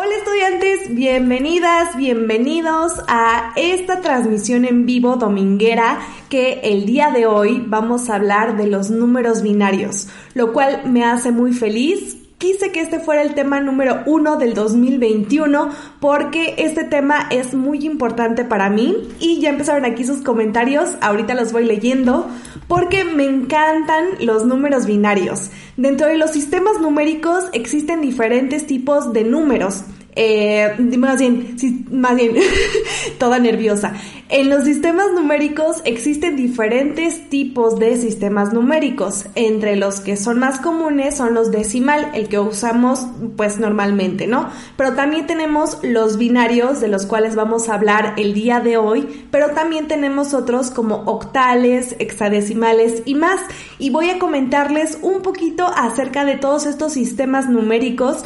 Hola estudiantes, bienvenidas, bienvenidos a esta transmisión en vivo dominguera que el día de hoy vamos a hablar de los números binarios, lo cual me hace muy feliz quise que este fuera el tema número uno del 2021 porque este tema es muy importante para mí y ya empezaron aquí sus comentarios, ahorita los voy leyendo porque me encantan los números binarios. Dentro de los sistemas numéricos existen diferentes tipos de números. Eh, más bien, más bien, toda nerviosa. En los sistemas numéricos existen diferentes tipos de sistemas numéricos. Entre los que son más comunes son los decimal, el que usamos pues normalmente, ¿no? Pero también tenemos los binarios de los cuales vamos a hablar el día de hoy, pero también tenemos otros como octales, hexadecimales y más. Y voy a comentarles un poquito acerca de todos estos sistemas numéricos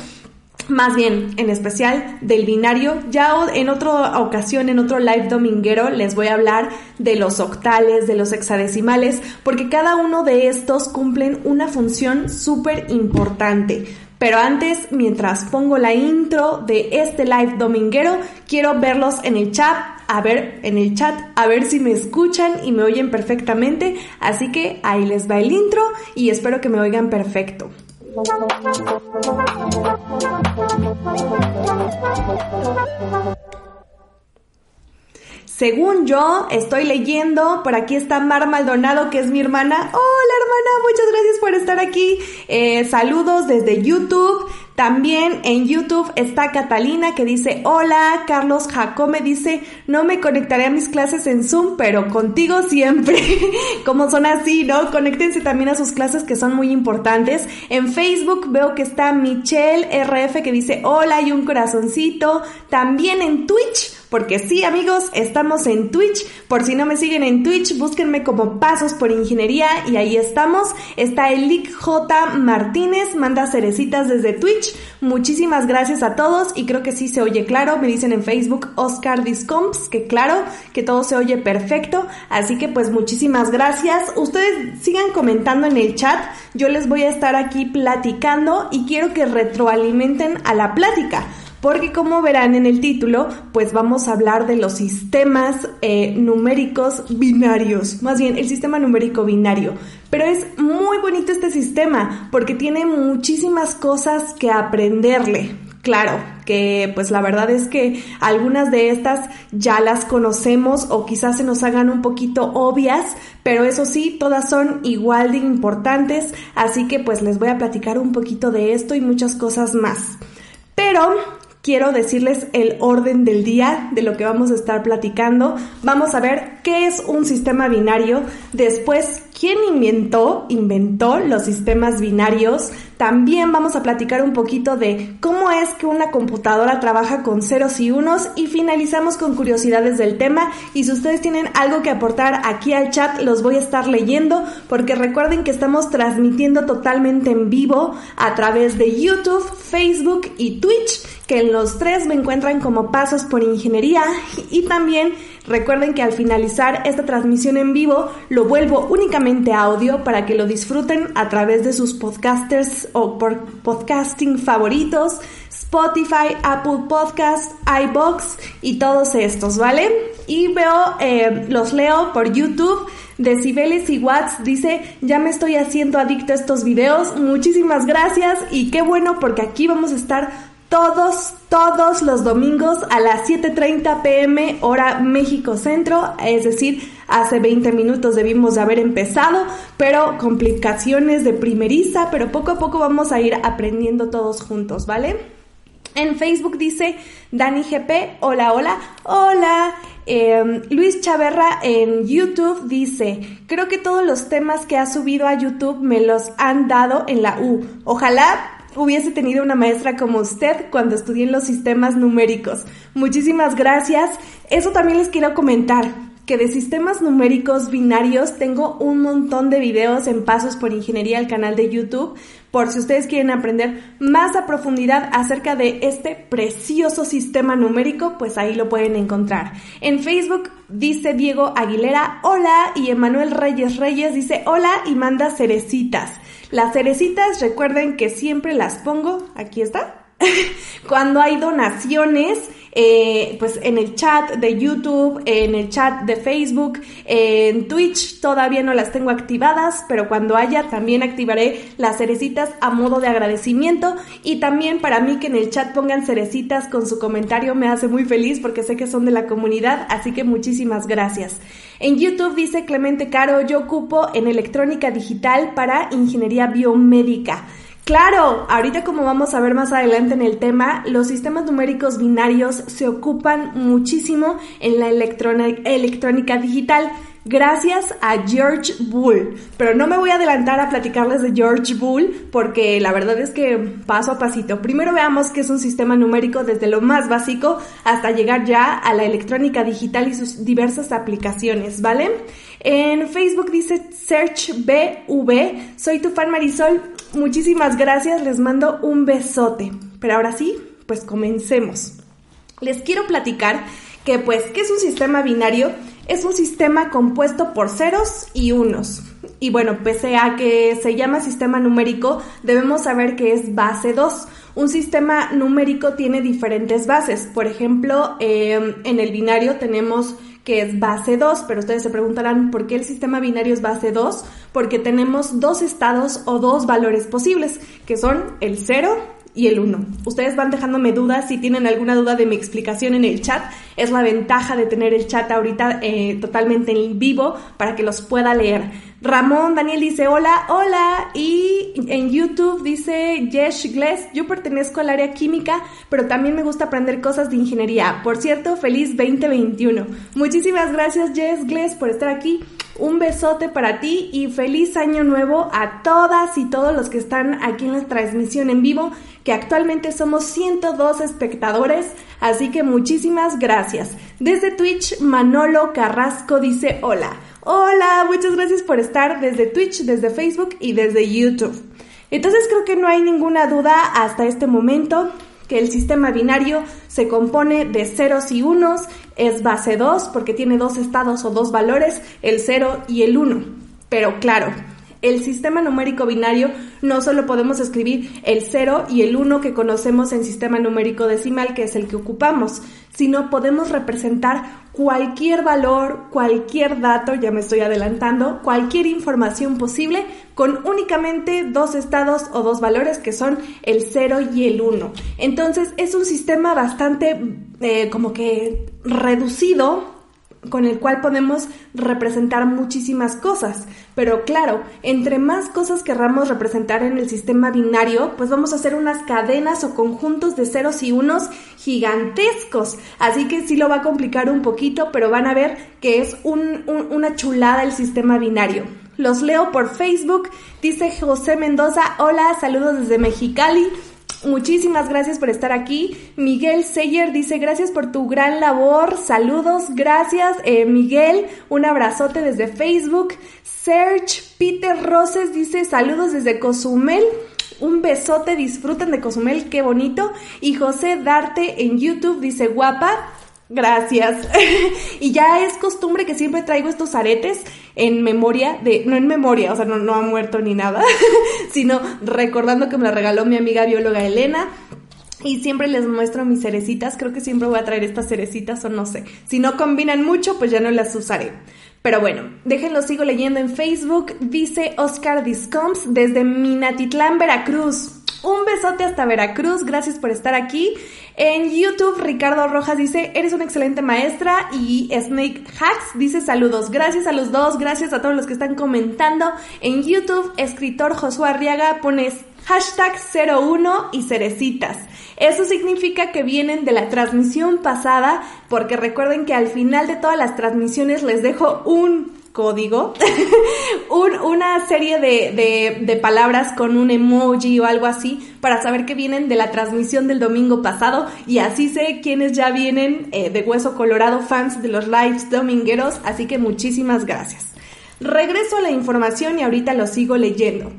más bien en especial del binario. Ya en otra ocasión, en otro live dominguero, les voy a hablar de los octales, de los hexadecimales, porque cada uno de estos cumplen una función súper importante. Pero antes, mientras pongo la intro de este live dominguero, quiero verlos en el chat, a ver, en el chat, a ver si me escuchan y me oyen perfectamente. Así que ahí les va el intro y espero que me oigan perfecto. Thank you. Según yo, estoy leyendo, por aquí está Mar Maldonado, que es mi hermana. Hola hermana, muchas gracias por estar aquí. Eh, saludos desde YouTube. También en YouTube está Catalina que dice, hola, Carlos Jacome dice, no me conectaré a mis clases en Zoom, pero contigo siempre. Como son así, ¿no? Conéctense también a sus clases que son muy importantes. En Facebook veo que está Michelle RF que dice, hola y un corazoncito. También en Twitch porque sí, amigos, estamos en Twitch. Por si no me siguen en Twitch, búsquenme como Pasos por Ingeniería y ahí estamos. Está el J Martínez, manda cerecitas desde Twitch. Muchísimas gracias a todos y creo que sí se oye claro. Me dicen en Facebook Oscar Discomps que claro, que todo se oye perfecto. Así que pues muchísimas gracias. Ustedes sigan comentando en el chat. Yo les voy a estar aquí platicando y quiero que retroalimenten a la plática porque como verán en el título, pues vamos a hablar de los sistemas eh, numéricos binarios, más bien el sistema numérico binario. Pero es muy bonito este sistema porque tiene muchísimas cosas que aprenderle. Claro, que pues la verdad es que algunas de estas ya las conocemos o quizás se nos hagan un poquito obvias, pero eso sí, todas son igual de importantes, así que pues les voy a platicar un poquito de esto y muchas cosas más. Pero quiero decirles el orden del día de lo que vamos a estar platicando. Vamos a ver qué es un sistema binario, después quién inventó, inventó los sistemas binarios. También vamos a platicar un poquito de cómo es que una computadora trabaja con ceros y unos y finalizamos con curiosidades del tema. Y si ustedes tienen algo que aportar aquí al chat, los voy a estar leyendo porque recuerden que estamos transmitiendo totalmente en vivo a través de YouTube, Facebook y Twitch que en los tres me encuentran como Pasos por Ingeniería y también recuerden que al finalizar esta transmisión en vivo lo vuelvo únicamente audio para que lo disfruten a través de sus podcasters o por podcasting favoritos, Spotify, Apple Podcasts, iBox y todos estos, ¿vale? Y veo, eh, los leo por YouTube. Decibeles y Watts dice, ya me estoy haciendo adicto a estos videos. Muchísimas gracias y qué bueno porque aquí vamos a estar todos, todos los domingos a las 7.30 pm hora México Centro, es decir, hace 20 minutos debimos de haber empezado, pero complicaciones de primeriza, pero poco a poco vamos a ir aprendiendo todos juntos, ¿vale? En Facebook dice Dani GP, hola, hola, hola. Em, Luis Chaverra en YouTube dice, creo que todos los temas que ha subido a YouTube me los han dado en la U. Ojalá hubiese tenido una maestra como usted cuando estudié en los sistemas numéricos. Muchísimas gracias. Eso también les quiero comentar que de sistemas numéricos binarios tengo un montón de videos en Pasos por Ingeniería al canal de YouTube, por si ustedes quieren aprender más a profundidad acerca de este precioso sistema numérico, pues ahí lo pueden encontrar. En Facebook dice Diego Aguilera, hola, y Emanuel Reyes Reyes dice, hola, y manda cerecitas. Las cerecitas, recuerden que siempre las pongo, aquí está, cuando hay donaciones, eh, pues en el chat de YouTube, en el chat de Facebook, en Twitch todavía no las tengo activadas, pero cuando haya también activaré las cerecitas a modo de agradecimiento y también para mí que en el chat pongan cerecitas con su comentario me hace muy feliz porque sé que son de la comunidad, así que muchísimas gracias. En YouTube dice Clemente Caro, yo ocupo en electrónica digital para ingeniería biomédica. Claro, ahorita como vamos a ver más adelante en el tema, los sistemas numéricos binarios se ocupan muchísimo en la electrónica digital gracias a George Bull. Pero no me voy a adelantar a platicarles de George Bull porque la verdad es que paso a pasito. Primero veamos qué es un sistema numérico desde lo más básico hasta llegar ya a la electrónica digital y sus diversas aplicaciones, ¿vale? En Facebook dice Search BV, soy tu fan Marisol, muchísimas gracias, les mando un besote. Pero ahora sí, pues comencemos. Les quiero platicar que pues, ¿qué es un sistema binario? Es un sistema compuesto por ceros y unos. Y bueno, pese a que se llama sistema numérico, debemos saber que es base 2. Un sistema numérico tiene diferentes bases. Por ejemplo, eh, en el binario tenemos que es base 2, pero ustedes se preguntarán por qué el sistema binario es base 2, porque tenemos dos estados o dos valores posibles, que son el 0 y el 1. Ustedes van dejándome dudas, si tienen alguna duda de mi explicación en el chat, es la ventaja de tener el chat ahorita eh, totalmente en vivo para que los pueda leer. Ramón Daniel dice hola, hola, y en YouTube dice Jesh Gless, yo pertenezco al área química, pero también me gusta aprender cosas de ingeniería. Por cierto, feliz 2021. Muchísimas gracias Jess Gless por estar aquí. Un besote para ti y feliz año nuevo a todas y todos los que están aquí en la transmisión en vivo, que actualmente somos 102 espectadores, así que muchísimas gracias. Desde Twitch, Manolo Carrasco dice hola. Hola, muchas gracias por estar desde Twitch, desde Facebook y desde YouTube. Entonces creo que no hay ninguna duda hasta este momento que el sistema binario se compone de ceros y unos, es base 2 porque tiene dos estados o dos valores, el 0 y el 1. Pero claro, el sistema numérico binario no solo podemos escribir el 0 y el 1 que conocemos en sistema numérico decimal, que es el que ocupamos, sino podemos representar cualquier valor, cualquier dato, ya me estoy adelantando, cualquier información posible con únicamente dos estados o dos valores que son el 0 y el 1. Entonces es un sistema bastante eh, como que reducido con el cual podemos representar muchísimas cosas. Pero claro, entre más cosas querramos representar en el sistema binario, pues vamos a hacer unas cadenas o conjuntos de ceros y unos gigantescos. Así que sí lo va a complicar un poquito, pero van a ver que es una chulada el sistema binario. Los leo por Facebook. Dice José Mendoza, hola, saludos desde Mexicali. Muchísimas gracias por estar aquí. Miguel Seyer dice gracias por tu gran labor. Saludos, gracias. Eh, Miguel, un abrazote desde Facebook. Serge Peter Roses dice saludos desde Cozumel. Un besote, disfruten de Cozumel, qué bonito. Y José Darte en YouTube dice guapa. Gracias. y ya es costumbre que siempre traigo estos aretes en memoria de, no en memoria, o sea, no, no ha muerto ni nada, sino recordando que me la regaló mi amiga bióloga Elena. Y siempre les muestro mis cerecitas, creo que siempre voy a traer estas cerecitas o no sé. Si no combinan mucho, pues ya no las usaré. Pero bueno, déjenlo, sigo leyendo en Facebook. Dice Oscar Discoms desde Minatitlán, Veracruz. Un besote hasta Veracruz, gracias por estar aquí. En YouTube, Ricardo Rojas dice, eres una excelente maestra. Y Snake Hacks dice saludos. Gracias a los dos, gracias a todos los que están comentando. En YouTube, escritor Josué Arriaga pones hashtag 01 y cerecitas. Eso significa que vienen de la transmisión pasada, porque recuerden que al final de todas las transmisiones les dejo un código, una serie de, palabras con un emoji o algo así para saber que vienen de la transmisión del domingo pasado y así sé quiénes ya vienen eh, de Hueso Colorado, fans de los lives domingueros, así que muchísimas gracias. Regreso a la información y ahorita lo sigo leyendo.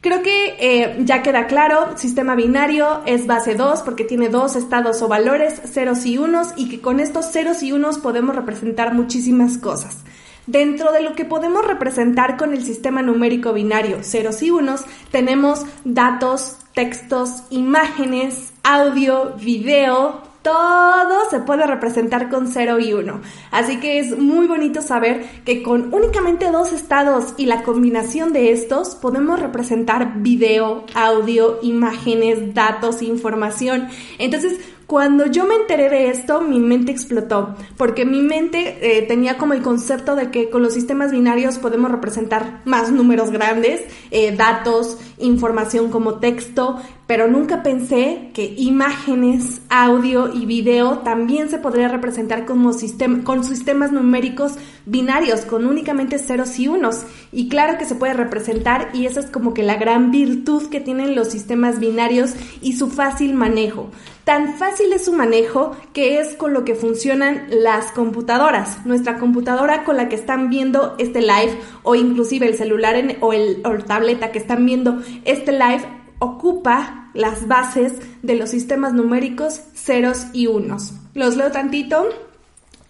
Creo que eh, ya queda claro, sistema binario es base 2 porque tiene dos estados o valores, ceros y unos, y que con estos ceros y unos podemos representar muchísimas cosas. Dentro de lo que podemos representar con el sistema numérico binario ceros y unos, tenemos datos, textos, imágenes, audio, video, todo se puede representar con 0 y 1. Así que es muy bonito saber que con únicamente dos estados y la combinación de estos podemos representar video, audio, imágenes, datos, información. Entonces, cuando yo me enteré de esto, mi mente explotó, porque mi mente eh, tenía como el concepto de que con los sistemas binarios podemos representar más números grandes, eh, datos, información como texto, pero nunca pensé que imágenes, audio y video también se podría representar como sistema, con sistemas numéricos binarios, con únicamente ceros y unos. Y claro que se puede representar y esa es como que la gran virtud que tienen los sistemas binarios y su fácil manejo. Tan fácil es su manejo que es con lo que funcionan las computadoras. Nuestra computadora con la que están viendo este live o inclusive el celular o, el, o tableta que están viendo este live ocupa las bases de los sistemas numéricos ceros y unos. Los leo tantito.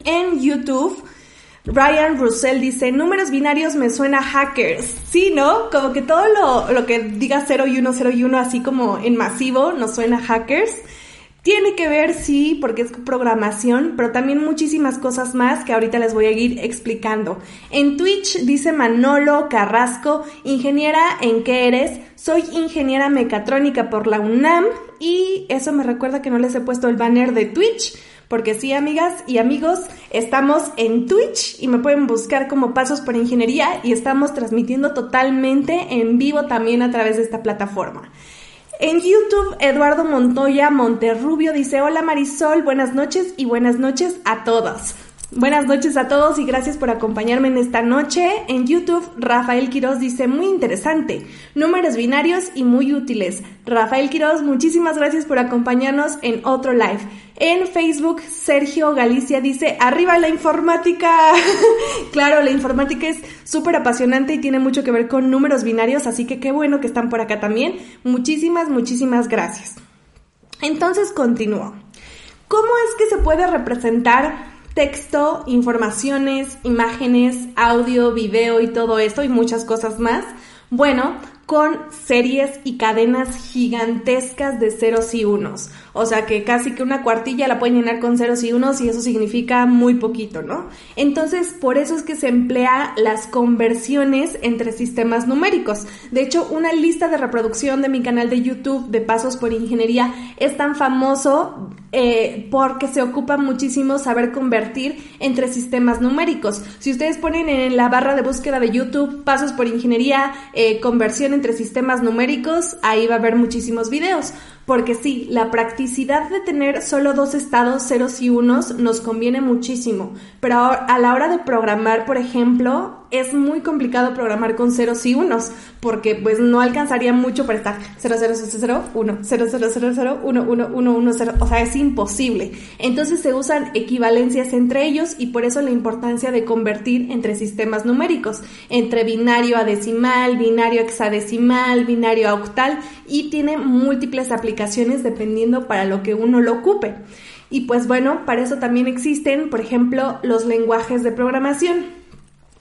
En YouTube, Ryan Russell dice, números binarios me suena hackers. Sí, ¿no? Como que todo lo, lo que diga 0 y 1, 0 y 1, así como en masivo, nos suena hackers. Tiene que ver, sí, porque es programación, pero también muchísimas cosas más que ahorita les voy a ir explicando. En Twitch dice Manolo Carrasco, ingeniera, ¿en qué eres? Soy ingeniera mecatrónica por la UNAM y eso me recuerda que no les he puesto el banner de Twitch. Porque sí, amigas y amigos, estamos en Twitch y me pueden buscar como Pasos por Ingeniería y estamos transmitiendo totalmente en vivo también a través de esta plataforma. En YouTube, Eduardo Montoya Monterrubio dice, hola Marisol, buenas noches y buenas noches a todas. Buenas noches a todos y gracias por acompañarme en esta noche. En YouTube, Rafael Quiroz dice, muy interesante, números binarios y muy útiles. Rafael Quiroz, muchísimas gracias por acompañarnos en otro live. En Facebook, Sergio Galicia dice, arriba la informática. claro, la informática es súper apasionante y tiene mucho que ver con números binarios, así que qué bueno que están por acá también. Muchísimas, muchísimas gracias. Entonces continúo. ¿Cómo es que se puede representar texto, informaciones, imágenes, audio, video y todo esto y muchas cosas más. Bueno, con series y cadenas gigantescas de ceros y unos. O sea que casi que una cuartilla la pueden llenar con ceros y unos y eso significa muy poquito, ¿no? Entonces, por eso es que se emplea las conversiones entre sistemas numéricos. De hecho, una lista de reproducción de mi canal de YouTube de Pasos por Ingeniería es tan famoso eh, porque se ocupa muchísimo saber convertir entre sistemas numéricos. Si ustedes ponen en la barra de búsqueda de YouTube Pasos por Ingeniería, eh, conversión entre sistemas numéricos, ahí va a haber muchísimos videos. Porque sí, la practicidad de tener solo dos estados, ceros y unos, nos conviene muchísimo. Pero a la hora de programar, por ejemplo, es muy complicado programar con ceros y unos, porque pues no alcanzaría mucho para estar 00001, 00001, o sea, es imposible. Entonces se usan equivalencias entre ellos y por eso la importancia de convertir entre sistemas numéricos, entre binario a decimal, binario hexadecimal, binario a octal y tiene múltiples aplicaciones dependiendo para lo que uno lo ocupe. Y pues bueno, para eso también existen, por ejemplo, los lenguajes de programación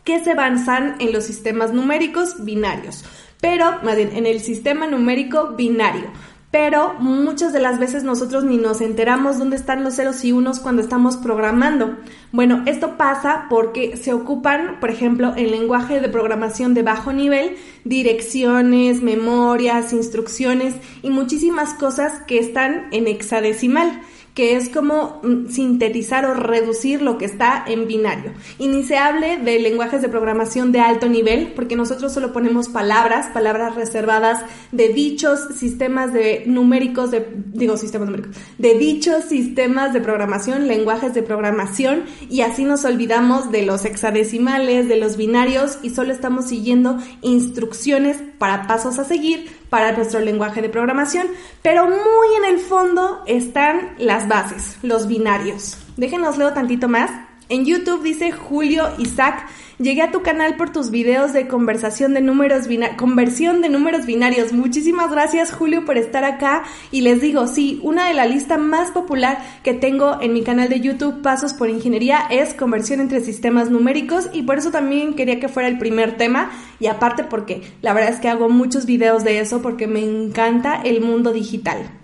que se basan en los sistemas numéricos binarios, pero más bien en el sistema numérico binario. Pero muchas de las veces nosotros ni nos enteramos dónde están los ceros y unos cuando estamos programando. Bueno, esto pasa porque se ocupan, por ejemplo, en lenguaje de programación de bajo nivel, direcciones, memorias, instrucciones y muchísimas cosas que están en hexadecimal que es como mm, sintetizar o reducir lo que está en binario. Y ni se hable de lenguajes de programación de alto nivel, porque nosotros solo ponemos palabras, palabras reservadas de dichos sistemas de numéricos, de, digo sistemas numéricos, de dichos sistemas de programación, lenguajes de programación, y así nos olvidamos de los hexadecimales, de los binarios, y solo estamos siguiendo instrucciones para pasos a seguir para nuestro lenguaje de programación, pero muy en el fondo están las bases, los binarios. Déjenos leo tantito más. En YouTube dice Julio Isaac, llegué a tu canal por tus videos de conversación de números conversión de números binarios. Muchísimas gracias Julio por estar acá y les digo, sí, una de la lista más popular que tengo en mi canal de YouTube Pasos por Ingeniería es conversión entre sistemas numéricos y por eso también quería que fuera el primer tema y aparte porque la verdad es que hago muchos videos de eso porque me encanta el mundo digital.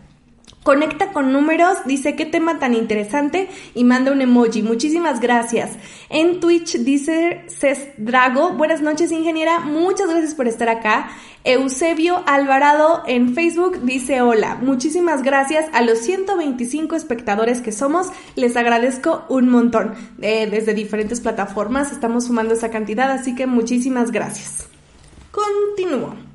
Conecta con números, dice qué tema tan interesante y manda un emoji. Muchísimas gracias. En Twitch dice Ces Drago, buenas noches ingeniera, muchas gracias por estar acá. Eusebio Alvarado en Facebook dice hola, muchísimas gracias a los 125 espectadores que somos, les agradezco un montón. Eh, desde diferentes plataformas estamos sumando esa cantidad, así que muchísimas gracias. Continúo.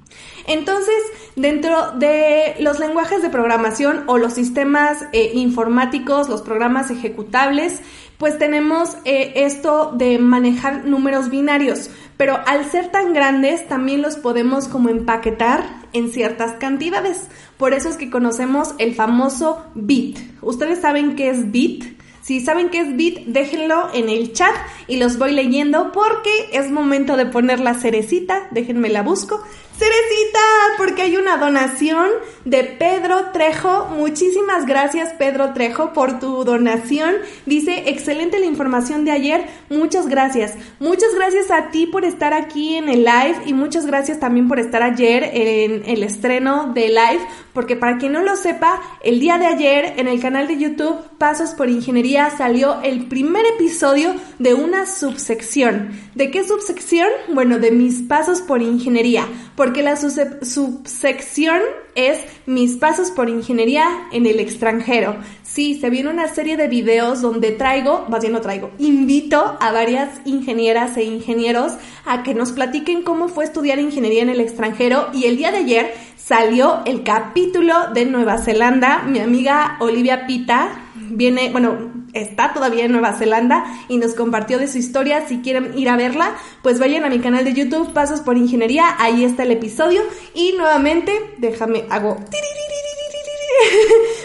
Entonces, dentro de los lenguajes de programación o los sistemas eh, informáticos, los programas ejecutables, pues tenemos eh, esto de manejar números binarios, pero al ser tan grandes también los podemos como empaquetar en ciertas cantidades. Por eso es que conocemos el famoso bit. ¿Ustedes saben qué es bit? Si saben qué es bit, déjenlo en el chat y los voy leyendo porque es momento de poner la cerecita. Déjenme la busco. Cerecita, porque hay una donación de Pedro Trejo. Muchísimas gracias Pedro Trejo por tu donación. Dice, excelente la información de ayer. Muchas gracias. Muchas gracias a ti por estar aquí en el live y muchas gracias también por estar ayer en el estreno de live. Porque para quien no lo sepa, el día de ayer en el canal de YouTube Pasos por Ingeniería salió el primer episodio de una subsección. ¿De qué subsección? Bueno, de mis pasos por ingeniería porque la subsección es mis pasos por ingeniería en el extranjero. Sí, se viene una serie de videos donde traigo, más bien no traigo, invito a varias ingenieras e ingenieros a que nos platiquen cómo fue estudiar ingeniería en el extranjero y el día de ayer salió el capítulo de Nueva Zelanda. Mi amiga Olivia Pita viene, bueno, está todavía en Nueva Zelanda y nos compartió de su historia. Si quieren ir a verla, pues vayan a mi canal de YouTube, Pasos por Ingeniería, ahí está el episodio. Y nuevamente, déjame, hago...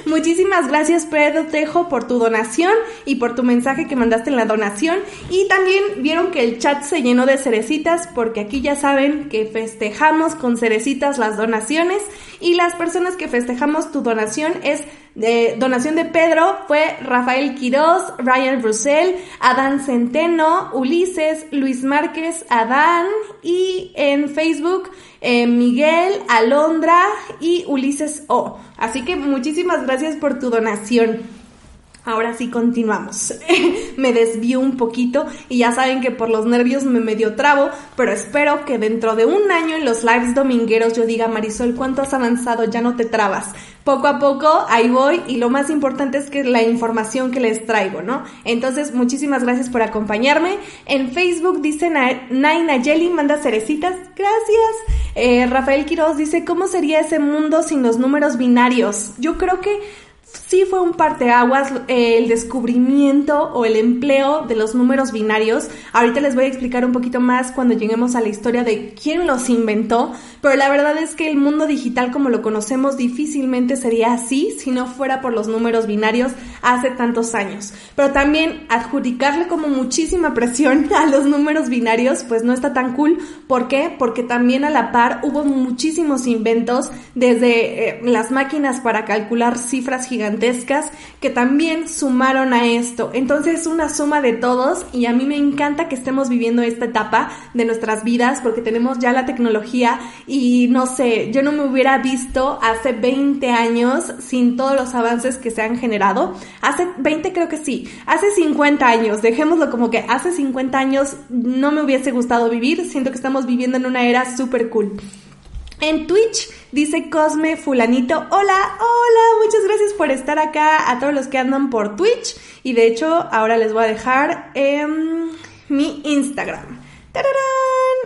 Muchísimas gracias Pedro Tejo por tu donación y por tu mensaje que mandaste en la donación. Y también vieron que el chat se llenó de cerecitas porque aquí ya saben que festejamos con cerecitas las donaciones y las personas que festejamos tu donación es donación de Pedro fue Rafael Quiroz, Ryan Russell, Adán Centeno, Ulises, Luis Márquez, Adán y en Facebook eh, Miguel, Alondra y Ulises O. Así que muchísimas gracias por tu donación. Ahora sí continuamos. me desvío un poquito y ya saben que por los nervios me medio trabo, pero espero que dentro de un año en los lives domingueros yo diga, Marisol, ¿cuánto has avanzado? Ya no te trabas. Poco a poco ahí voy y lo más importante es que la información que les traigo, ¿no? Entonces, muchísimas gracias por acompañarme. En Facebook dice Naina Jelly, manda cerecitas. Gracias. Eh, Rafael Quiroz dice, ¿cómo sería ese mundo sin los números binarios? Yo creo que sí fue un parteaguas eh, el descubrimiento o el empleo de los números binarios. Ahorita les voy a explicar un poquito más cuando lleguemos a la historia de quién los inventó, pero la verdad es que el mundo digital como lo conocemos difícilmente sería así si no fuera por los números binarios hace tantos años. Pero también adjudicarle como muchísima presión a los números binarios pues no está tan cool. ¿Por qué? Porque también a la par hubo muchísimos inventos desde eh, las máquinas para calcular cifras gigantes que también sumaron a esto. Entonces es una suma de todos y a mí me encanta que estemos viviendo esta etapa de nuestras vidas porque tenemos ya la tecnología y no sé, yo no me hubiera visto hace 20 años sin todos los avances que se han generado. Hace 20 creo que sí, hace 50 años, dejémoslo como que hace 50 años no me hubiese gustado vivir, siento que estamos viviendo en una era súper cool. En Twitch dice Cosme Fulanito, hola, hola, muchas gracias por estar acá a todos los que andan por Twitch. Y de hecho, ahora les voy a dejar em, mi Instagram. ¡Tararán!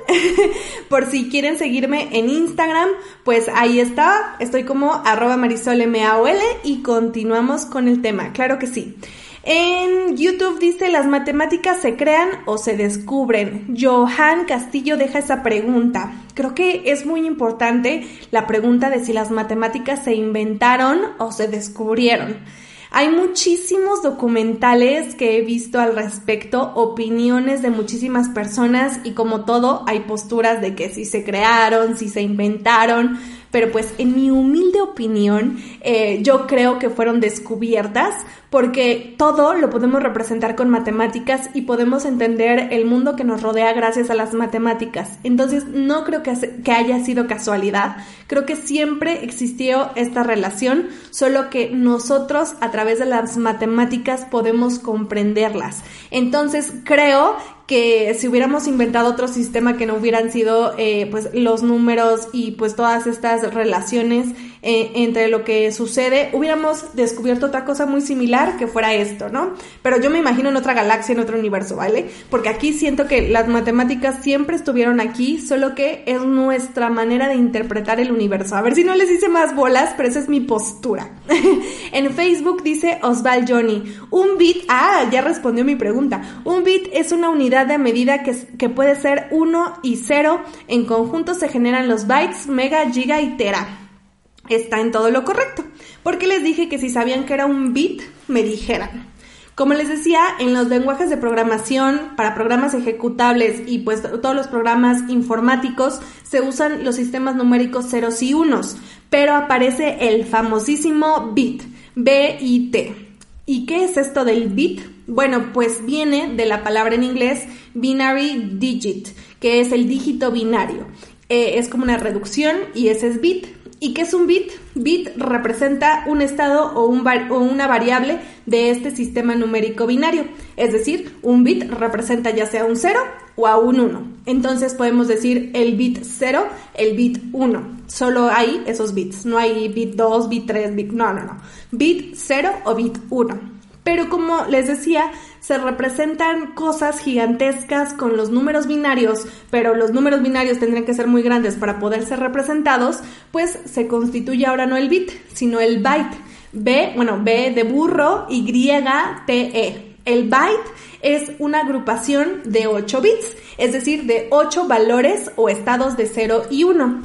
por si quieren seguirme en Instagram, pues ahí está, estoy como arroba marisolmaol y continuamos con el tema, claro que sí. En YouTube dice, ¿las matemáticas se crean o se descubren? Johan Castillo deja esa pregunta. Creo que es muy importante la pregunta de si las matemáticas se inventaron o se descubrieron. Hay muchísimos documentales que he visto al respecto, opiniones de muchísimas personas y como todo hay posturas de que si se crearon, si se inventaron, pero pues en mi humilde opinión eh, yo creo que fueron descubiertas porque todo lo podemos representar con matemáticas y podemos entender el mundo que nos rodea gracias a las matemáticas. Entonces no creo que, que haya sido casualidad, creo que siempre existió esta relación, solo que nosotros a través de las matemáticas podemos comprenderlas. Entonces creo que si hubiéramos inventado otro sistema que no hubieran sido eh, pues los números y pues todas estas relaciones eh, entre lo que sucede, hubiéramos descubierto otra cosa muy similar que fuera esto, ¿no? Pero yo me imagino en otra galaxia, en otro universo, ¿vale? Porque aquí siento que las matemáticas siempre estuvieron aquí, solo que es nuestra manera de interpretar el universo. A ver si no les hice más bolas, pero esa es mi postura. en Facebook dice Osval Johnny, un bit, ah, ya respondió mi pregunta, un bit es una unidad de medida que, que puede ser 1 y 0, en conjunto se generan los bytes, mega, giga y tera está en todo lo correcto. Porque les dije que si sabían que era un bit, me dijeran. Como les decía, en los lenguajes de programación, para programas ejecutables y pues todos los programas informáticos, se usan los sistemas numéricos ceros y unos, pero aparece el famosísimo bit, B-I-T. ¿Y qué es esto del bit? Bueno, pues viene de la palabra en inglés binary digit, que es el dígito binario. Eh, es como una reducción y ese es bit. ¿Y qué es un bit? Bit representa un estado o, un o, una variable de este sistema numérico binario. Es decir, un bit representa ya sea un 0 o a un 1. Entonces podemos decir el bit 0, el bit 1. Solo hay esos bits. No hay bit 2, bit 3, bit... No, no, no. Bit 0 o bit 1. Pero como les decía, se representan cosas gigantescas con los números binarios, pero los números binarios tendrían que ser muy grandes para poder ser representados, pues se constituye ahora no el bit, sino el byte. B, bueno, B de burro, Y, T, E. El byte es una agrupación de 8 bits, es decir, de 8 valores o estados de 0 y 1.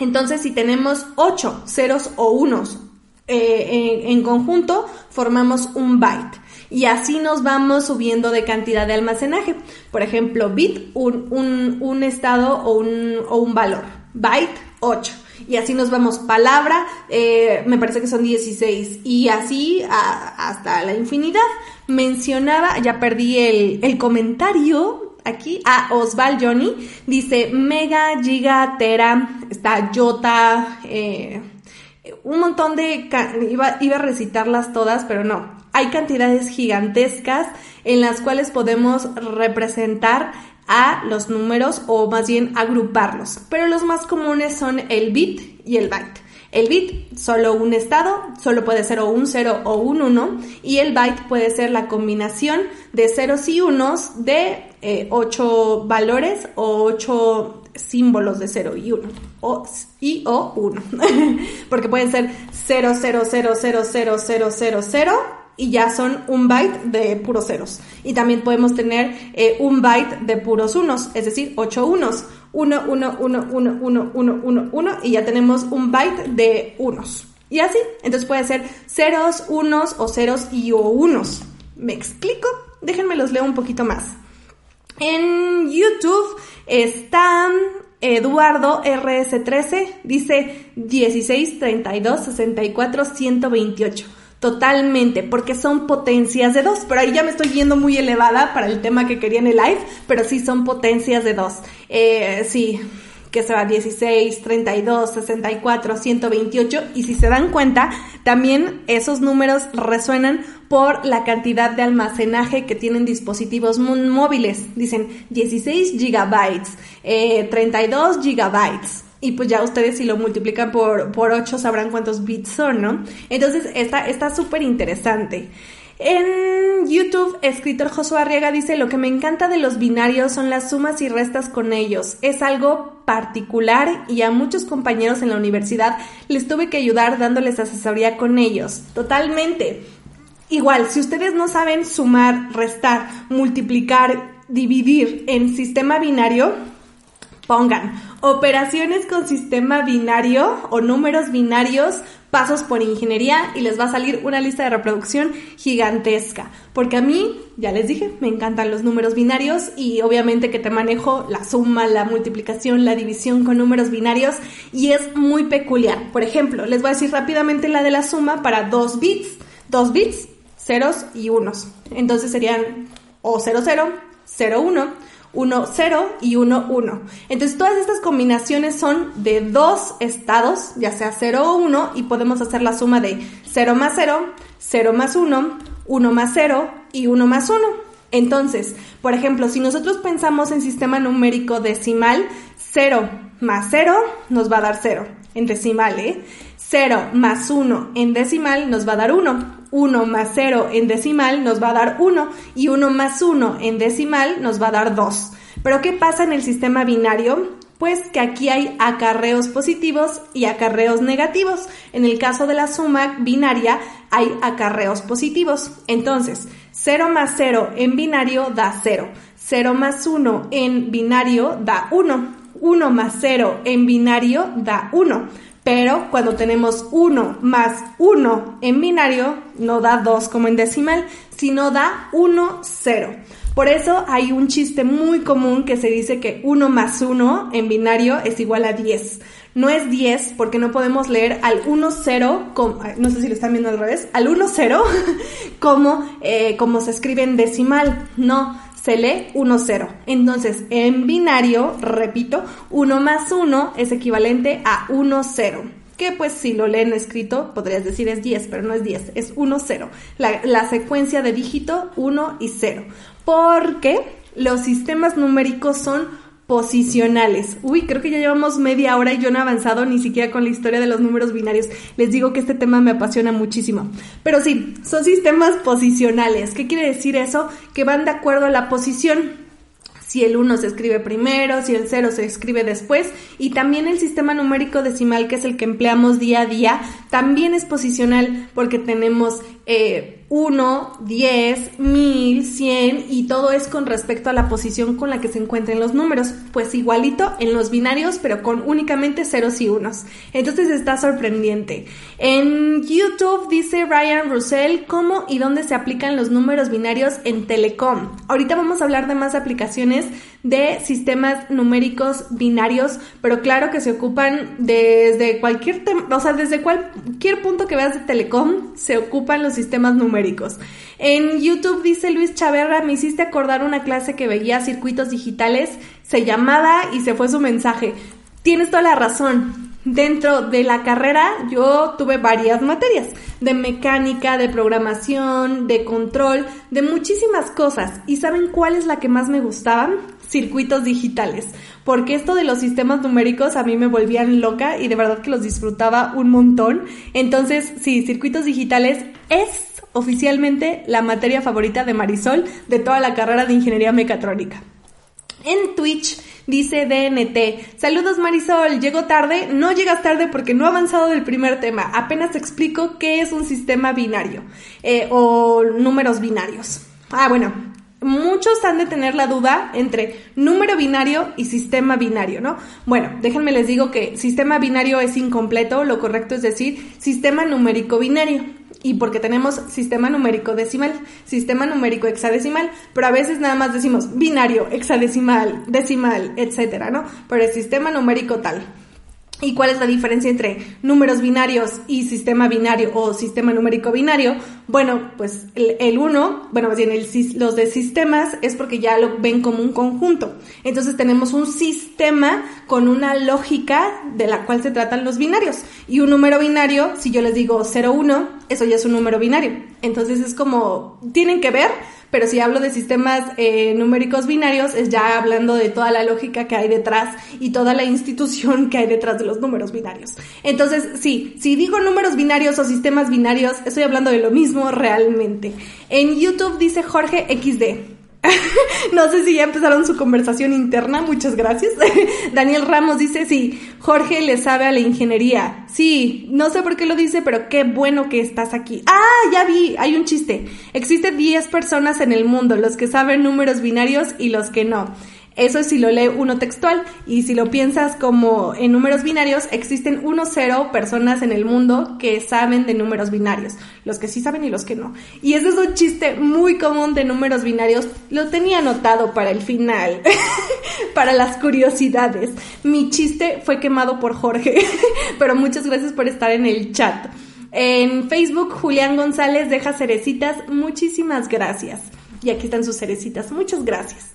Entonces, si tenemos 8 ceros o unos eh, en, conjunto formamos un byte. Y así nos vamos subiendo de cantidad de almacenaje. Por ejemplo, bit, un, estado o un, o un, valor. Byte, 8. Y así nos vamos. Palabra, eh, me parece que son 16. Y así hasta la infinidad. Mencionaba, ya perdí el, comentario aquí a Osval Johnny. Dice mega, giga, tera, está yota, eh, un montón de... Iba, iba a recitarlas todas, pero no. Hay cantidades gigantescas en las cuales podemos representar a los números o más bien agruparlos. Pero los más comunes son el bit y el byte. El bit, solo un estado, solo puede ser o un 0 o un 1, y el byte puede ser la combinación de ceros y unos de 8 eh, valores o 8 símbolos de 0 y 1 o, y o 1 porque pueden ser 0, 0, 0, 0, 0, 0, 0, 0 y ya son un byte de puros ceros. Y también podemos tener eh, un byte de puros unos, es decir, 8 unos. 1, 1, 1, 1, 1, 1, 1, 1 y ya tenemos un byte de unos. Y así, entonces puede ser ceros, unos o ceros y o unos. ¿Me explico? Déjenme los leo un poquito más. En YouTube está Eduardo RS13, dice 16, 32, 64, 128. Totalmente, porque son potencias de 2, pero ahí ya me estoy viendo muy elevada para el tema que quería en el live, pero sí son potencias de 2. Eh, sí, que se va 16, 32, 64, 128 y si se dan cuenta, también esos números resuenan por la cantidad de almacenaje que tienen dispositivos móviles. Dicen 16 gigabytes, 32 eh, gigabytes. Y pues ya ustedes si lo multiplican por, por 8 sabrán cuántos bits son, ¿no? Entonces está súper interesante. En YouTube, escritor Josué Arriaga dice, lo que me encanta de los binarios son las sumas y restas con ellos. Es algo particular y a muchos compañeros en la universidad les tuve que ayudar dándoles asesoría con ellos. Totalmente. Igual, si ustedes no saben sumar, restar, multiplicar, dividir en sistema binario, pongan operaciones con sistema binario o números binarios, pasos por ingeniería y les va a salir una lista de reproducción gigantesca. Porque a mí, ya les dije, me encantan los números binarios y obviamente que te manejo la suma, la multiplicación, la división con números binarios y es muy peculiar. Por ejemplo, les voy a decir rápidamente la de la suma para dos bits. Dos bits, ceros y unos. Entonces serían o 00, 01 1, 0 y 1, 1. Entonces todas estas combinaciones son de dos estados, ya sea 0 o 1, y podemos hacer la suma de 0 más 0, 0 más 1, 1 más 0 y 1 más 1. Entonces, por ejemplo, si nosotros pensamos en sistema numérico decimal, 0 más 0 nos va a dar 0 en decimal, ¿eh? 0 más 1 en decimal nos va a dar 1. 1 más 0 en decimal nos va a dar 1 y 1 más 1 en decimal nos va a dar 2. Pero ¿qué pasa en el sistema binario? Pues que aquí hay acarreos positivos y acarreos negativos. En el caso de la suma binaria hay acarreos positivos. Entonces, 0 más 0 en binario da 0. 0 más 1 en binario da 1. 1 más 0 en binario da 1. Pero cuando tenemos 1 más 1 en binario, no da 2 como en decimal, sino da 1, 0. Por eso hay un chiste muy común que se dice que 1 más 1 en binario es igual a 10. No es 10 porque no podemos leer al 1, 0, no sé si lo están viendo al revés, al 1, 0 como, eh, como se escribe en decimal. No, se lee 1, 0. Entonces, en binario, repito, 1 más 1 es equivalente a 1, 0. Que pues si lo leen escrito, podrías decir es 10, pero no es 10, es 1, 0. La, la secuencia de dígito 1 y 0. Porque los sistemas numéricos son posicionales. Uy, creo que ya llevamos media hora y yo no he avanzado ni siquiera con la historia de los números binarios. Les digo que este tema me apasiona muchísimo. Pero sí, son sistemas posicionales. ¿Qué quiere decir eso? Que van de acuerdo a la posición si el 1 se escribe primero, si el 0 se escribe después, y también el sistema numérico decimal, que es el que empleamos día a día, también es posicional porque tenemos eh, 1, 10, 1000, 100 y todo es con respecto a la posición con la que se encuentren los números. Pues igualito en los binarios, pero con únicamente ceros y unos. Entonces está sorprendente. En YouTube dice Ryan Russell cómo y dónde se aplican los números binarios en Telecom. Ahorita vamos a hablar de más aplicaciones de sistemas numéricos binarios, pero claro que se ocupan desde cualquier, o sea, desde cualquier punto que veas de Telecom, se ocupan los sistemas numéricos. En YouTube dice Luis Chaverra, me hiciste acordar una clase que veía circuitos digitales, se llamaba y se fue su mensaje. Tienes toda la razón. Dentro de la carrera yo tuve varias materias, de mecánica, de programación, de control, de muchísimas cosas. ¿Y saben cuál es la que más me gustaba? circuitos digitales, porque esto de los sistemas numéricos a mí me volvían loca y de verdad que los disfrutaba un montón. Entonces, sí, circuitos digitales es oficialmente la materia favorita de Marisol de toda la carrera de ingeniería mecatrónica. En Twitch dice DNT, saludos Marisol, llego tarde, no llegas tarde porque no he avanzado del primer tema, apenas te explico qué es un sistema binario eh, o números binarios. Ah, bueno, muchos han de tener la duda entre número binario y sistema binario, ¿no? Bueno, déjenme les digo que sistema binario es incompleto, lo correcto es decir sistema numérico binario. Y porque tenemos sistema numérico decimal, sistema numérico hexadecimal, pero a veces nada más decimos binario, hexadecimal, decimal, etcétera, ¿no? Pero el sistema numérico tal. ¿Y cuál es la diferencia entre números binarios y sistema binario o sistema numérico binario? Bueno, pues el 1, bueno, más bien el, los de sistemas es porque ya lo ven como un conjunto. Entonces tenemos un sistema con una lógica de la cual se tratan los binarios. Y un número binario, si yo les digo 0, 1, eso ya es un número binario. Entonces es como, tienen que ver, pero si hablo de sistemas eh, numéricos binarios, es ya hablando de toda la lógica que hay detrás y toda la institución que hay detrás de los números binarios. Entonces, sí, si digo números binarios o sistemas binarios, estoy hablando de lo mismo realmente. En YouTube dice Jorge XD. no sé si ya empezaron su conversación interna, muchas gracias. Daniel Ramos dice, sí, Jorge le sabe a la ingeniería. Sí, no sé por qué lo dice, pero qué bueno que estás aquí. Ah, ya vi, hay un chiste. Existen 10 personas en el mundo, los que saben números binarios y los que no. Eso es si lo lee uno textual. Y si lo piensas como en números binarios, existen uno cero personas en el mundo que saben de números binarios. Los que sí saben y los que no. Y ese es un chiste muy común de números binarios. Lo tenía anotado para el final. para las curiosidades. Mi chiste fue quemado por Jorge. Pero muchas gracias por estar en el chat. En Facebook, Julián González deja cerecitas. Muchísimas gracias. Y aquí están sus cerecitas. Muchas gracias.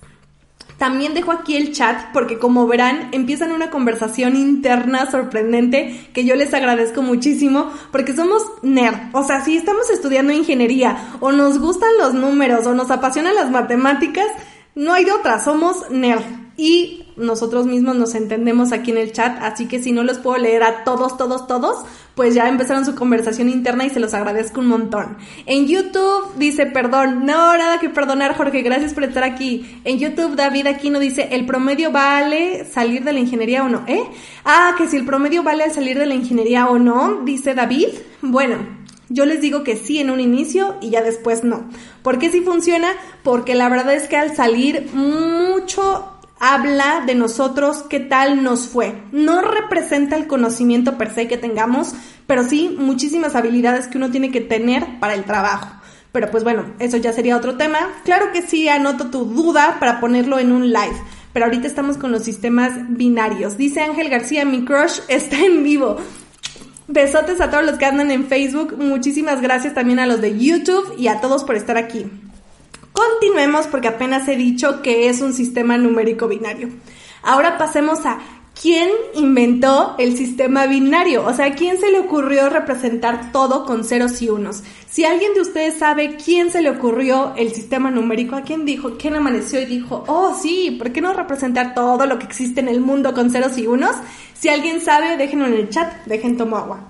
También dejo aquí el chat porque como verán empiezan una conversación interna sorprendente que yo les agradezco muchísimo porque somos nerd. O sea, si estamos estudiando ingeniería o nos gustan los números o nos apasionan las matemáticas, no hay de otra, somos nerd. Y nosotros mismos nos entendemos aquí en el chat, así que si no los puedo leer a todos, todos, todos, pues ya empezaron su conversación interna y se los agradezco un montón. En YouTube dice, perdón, no, nada que perdonar, Jorge, gracias por estar aquí. En YouTube David Aquino dice, ¿el promedio vale salir de la ingeniería o no? ¿Eh? Ah, que si el promedio vale salir de la ingeniería o no, dice David. Bueno, yo les digo que sí en un inicio y ya después no. ¿Por qué sí funciona? Porque la verdad es que al salir mucho habla de nosotros qué tal nos fue. No representa el conocimiento per se que tengamos, pero sí muchísimas habilidades que uno tiene que tener para el trabajo. Pero pues bueno, eso ya sería otro tema. Claro que sí, anoto tu duda para ponerlo en un live. Pero ahorita estamos con los sistemas binarios. Dice Ángel García, mi crush está en vivo. Besotes a todos los que andan en Facebook. Muchísimas gracias también a los de YouTube y a todos por estar aquí. Continuemos porque apenas he dicho que es un sistema numérico binario. Ahora pasemos a quién inventó el sistema binario, o sea, quién se le ocurrió representar todo con ceros y unos. Si alguien de ustedes sabe quién se le ocurrió el sistema numérico, a quién dijo, quién amaneció y dijo, oh sí, ¿por qué no representar todo lo que existe en el mundo con ceros y unos? Si alguien sabe, déjenlo en el chat, dejen tomo agua.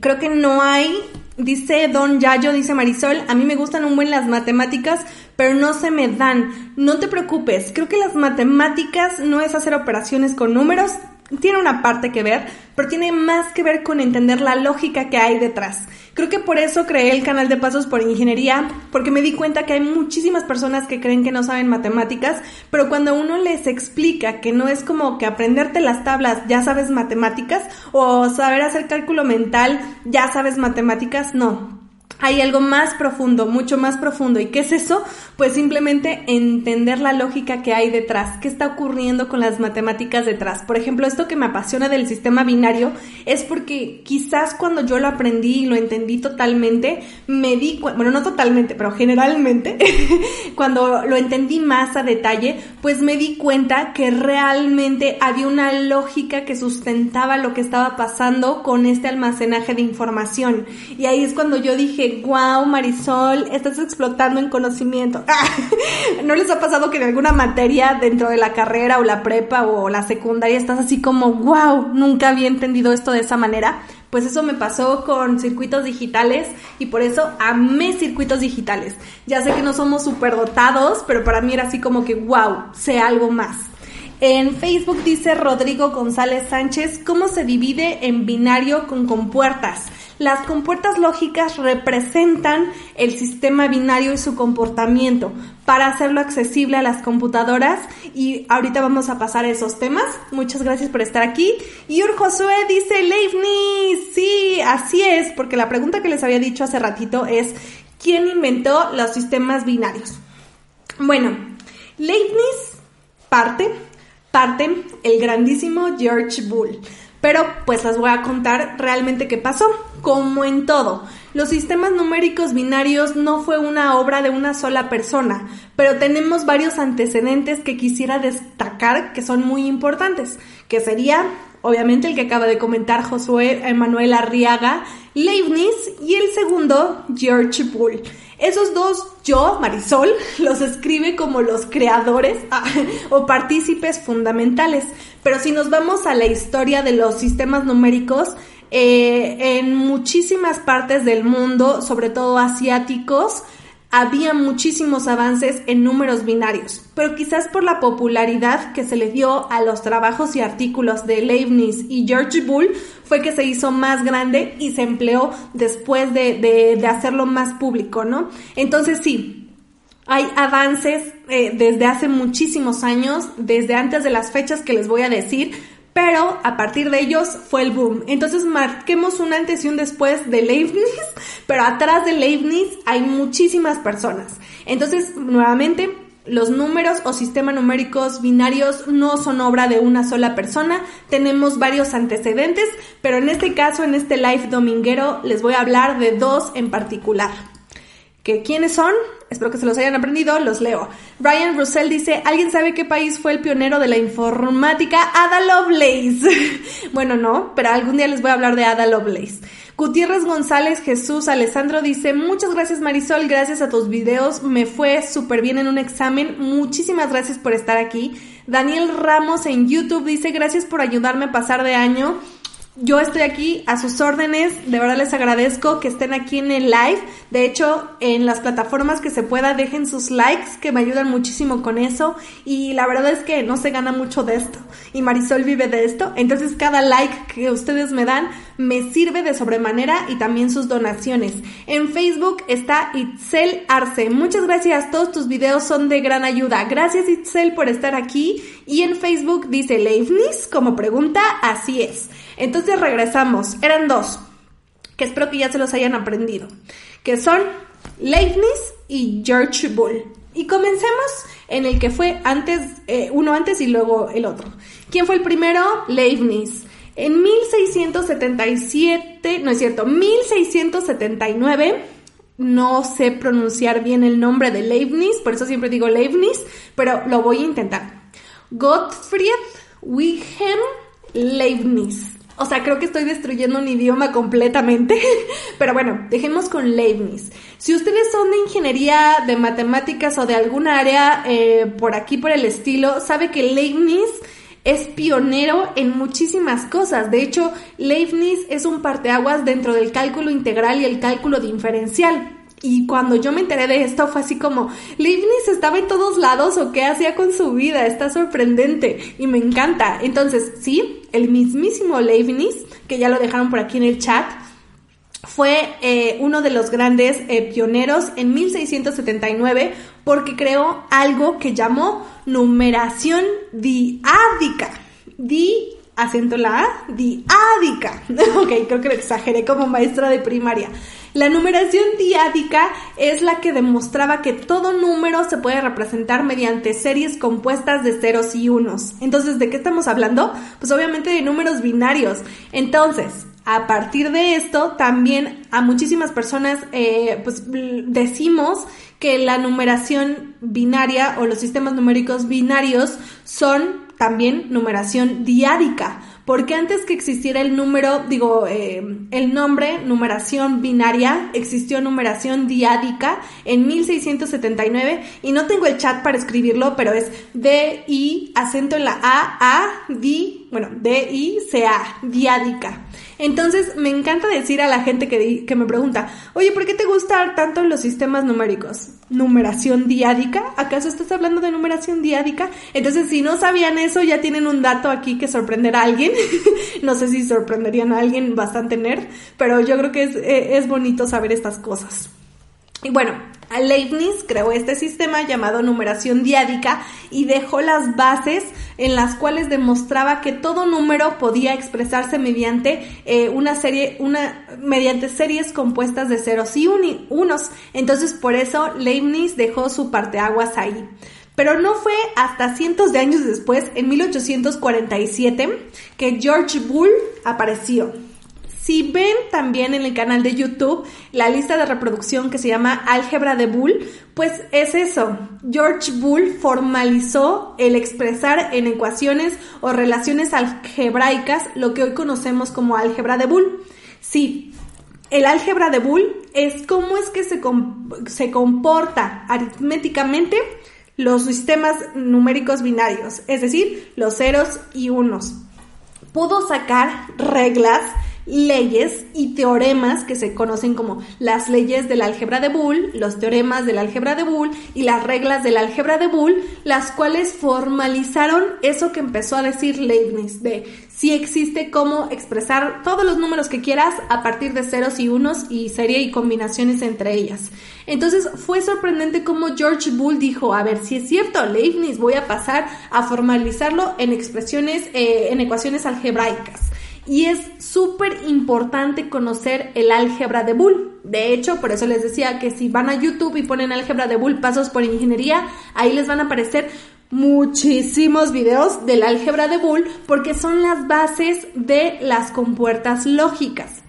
Creo que no hay Dice Don Yayo, dice Marisol, a mí me gustan un buen las matemáticas, pero no se me dan. No te preocupes, creo que las matemáticas no es hacer operaciones con números, tiene una parte que ver, pero tiene más que ver con entender la lógica que hay detrás. Creo que por eso creé el canal de Pasos por Ingeniería, porque me di cuenta que hay muchísimas personas que creen que no saben matemáticas, pero cuando uno les explica que no es como que aprenderte las tablas ya sabes matemáticas o saber hacer cálculo mental ya sabes matemáticas, no hay algo más profundo, mucho más profundo. ¿Y qué es eso? Pues simplemente entender la lógica que hay detrás, qué está ocurriendo con las matemáticas detrás. Por ejemplo, esto que me apasiona del sistema binario es porque quizás cuando yo lo aprendí y lo entendí totalmente, me di bueno, no totalmente, pero generalmente, cuando lo entendí más a detalle, pues me di cuenta que realmente había una lógica que sustentaba lo que estaba pasando con este almacenaje de información. Y ahí es cuando yo dije, wow, Marisol, estás explotando en conocimiento. ¿No les ha pasado que en alguna materia dentro de la carrera o la prepa o la secundaria estás así como, wow, nunca había entendido esto de esa manera? Pues eso me pasó con circuitos digitales y por eso amé circuitos digitales. Ya sé que no somos superdotados, pero para mí era así como que, wow, sé algo más. En Facebook dice Rodrigo González Sánchez, ¿cómo se divide en binario con compuertas? Las compuertas lógicas representan el sistema binario y su comportamiento para hacerlo accesible a las computadoras y ahorita vamos a pasar a esos temas. Muchas gracias por estar aquí. Y Josué dice Leibniz. Sí, así es, porque la pregunta que les había dicho hace ratito es ¿quién inventó los sistemas binarios? Bueno, Leibniz parte, parte el grandísimo George Bull. Pero pues les voy a contar realmente qué pasó. Como en todo, los sistemas numéricos binarios no fue una obra de una sola persona, pero tenemos varios antecedentes que quisiera destacar que son muy importantes, que sería obviamente el que acaba de comentar Josué Emanuel Arriaga, Leibniz y el segundo, George Bull. Esos dos, yo, Marisol, los escribe como los creadores ah, o partícipes fundamentales. Pero si nos vamos a la historia de los sistemas numéricos, eh, en muchísimas partes del mundo, sobre todo asiáticos, había muchísimos avances en números binarios, pero quizás por la popularidad que se le dio a los trabajos y artículos de Leibniz y George Bull fue que se hizo más grande y se empleó después de, de hacerlo más público, ¿no? Entonces sí, Hay avances eh, desde hace muchísimos años, desde antes de las fechas que les voy a decir, pero a partir de ellos fue el boom. Entonces marquemos un antes y un después de Leibniz, pero atrás de Leibniz hay muchísimas personas. Entonces, nuevamente, los números o sistemas numéricos binarios no son obra de una sola persona, tenemos varios antecedentes, pero en este caso, en este live dominguero, les voy a hablar de dos en particular. ¿Que quiénes son? Espero que se los hayan aprendido, los leo. Ryan Russell dice, ¿alguien sabe qué país fue el pionero de la informática? Ada Lovelace. bueno, no, pero algún día les voy a hablar de Ada Lovelace. Gutiérrez González Jesús Alessandro dice, muchas gracias Marisol, gracias a tus videos, me fue súper bien en un examen, muchísimas gracias por estar aquí. Daniel Ramos en YouTube dice, gracias por ayudarme a pasar de año. Yo estoy aquí a sus órdenes, de verdad les agradezco que estén aquí en el live. De hecho, en las plataformas que se pueda, dejen sus likes, que me ayudan muchísimo con eso. Y la verdad es que no se gana mucho de esto. Y Marisol vive de esto. Entonces, cada like que ustedes me dan me sirve de sobremanera y también sus donaciones. En Facebook está Itzel Arce. Muchas gracias, todos tus videos son de gran ayuda. Gracias Itzel por estar aquí. Y en Facebook dice Leibniz como pregunta, así es. Entonces regresamos, eran dos, que espero que ya se los hayan aprendido, que son Leibniz y George Bull. Y comencemos en el que fue antes, eh, uno antes y luego el otro. ¿Quién fue el primero? Leibniz. En 1677, no es cierto, 1679, no sé pronunciar bien el nombre de Leibniz, por eso siempre digo Leibniz, pero lo voy a intentar. Gottfried Wilhelm Leibniz. O sea, creo que estoy destruyendo un idioma completamente. Pero bueno, dejemos con Leibniz. Si ustedes son de ingeniería, de matemáticas o de alguna área eh, por aquí, por el estilo, sabe que Leibniz es pionero en muchísimas cosas. De hecho, Leibniz es un parteaguas dentro del cálculo integral y el cálculo diferencial. Y cuando yo me enteré de esto fue así como, Leibniz estaba en todos lados o qué hacía con su vida, está sorprendente y me encanta. Entonces, sí, el mismísimo Leibniz, que ya lo dejaron por aquí en el chat, fue eh, uno de los grandes eh, pioneros en 1679 porque creó algo que llamó numeración diádica. Di, acento la A, diádica. ok, creo que exageré como maestra de primaria. La numeración diádica es la que demostraba que todo número se puede representar mediante series compuestas de ceros y unos. Entonces, ¿de qué estamos hablando? Pues obviamente de números binarios. Entonces, a partir de esto, también a muchísimas personas eh, pues decimos que la numeración binaria o los sistemas numéricos binarios son también numeración diádica porque antes que existiera el número, digo, eh, el nombre, numeración binaria, existió numeración diádica en 1679 y no tengo el chat para escribirlo, pero es D-I, acento en la A, A, D, bueno, D-I-C-A, diádica. Entonces, me encanta decir a la gente que, me pregunta, oye, ¿por qué te gustan tanto los sistemas numéricos? ¿Numeración diádica? ¿Acaso estás hablando de numeración diádica? Entonces, si no sabían eso, ya tienen un dato aquí que sorprenderá a alguien. no sé si sorprenderían a alguien bastante nerd, pero yo creo que es, eh, es bonito saber estas cosas. Y bueno, Leibniz creó este sistema llamado numeración diádica y dejó las bases en las cuales demostraba que todo número podía expresarse mediante eh, una serie, una, mediante series compuestas de ceros y unos. Entonces por eso Leibniz dejó su parteaguas ahí. Pero no fue hasta cientos de años después, en 1847, que George Bull apareció. Si ven también en el canal de YouTube la lista de reproducción que se llama Álgebra de Bull, pues es eso. George Bull formalizó el expresar en ecuaciones o relaciones algebraicas lo que hoy conocemos como álgebra de Bull. Sí, el álgebra de Bull es cómo es que se, se comporta aritméticamente los sistemas numéricos binarios, es decir, los ceros y unos. Pudo sacar reglas leyes y teoremas que se conocen como las leyes del álgebra de Boole, los teoremas del álgebra de Boole y las reglas del álgebra de Boole, las cuales formalizaron eso que empezó a decir Leibniz de si existe cómo expresar todos los números que quieras a partir de ceros y unos y serie y combinaciones entre ellas. Entonces fue sorprendente cómo George Boole dijo, a ver, si es cierto, Leibniz, voy a pasar a formalizarlo en expresiones, eh, en ecuaciones algebraicas. Y es súper importante conocer el álgebra de Boole. De hecho, por eso les decía que si van a YouTube y ponen álgebra de Boole, pasos por ingeniería, ahí les van a aparecer muchísimos videos del álgebra de Boole porque son las bases de las compuertas lógicas.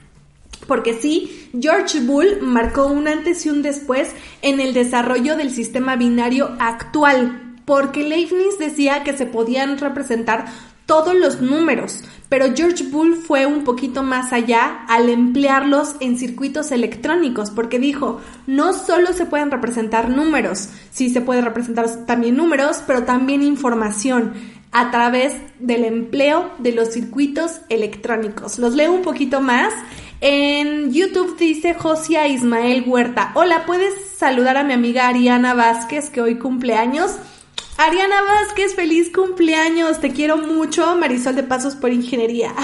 Porque sí, George Boole marcó un antes y un después en el desarrollo del sistema binario actual, porque Leibniz decía que se podían representar todos los números, pero George Boole fue un poquito más allá al emplearlos en circuitos electrónicos, porque dijo, no solo se pueden representar números, sí se puede representar también números, pero también información a través del empleo de los circuitos electrónicos. Los leo un poquito más. En YouTube dice Josia Ismael Huerta. Hola, ¿puedes saludar a mi amiga Ariana Vázquez que hoy cumple años? Ariana Vázquez, feliz cumpleaños, te quiero mucho, Marisol de Pasos por Ingeniería.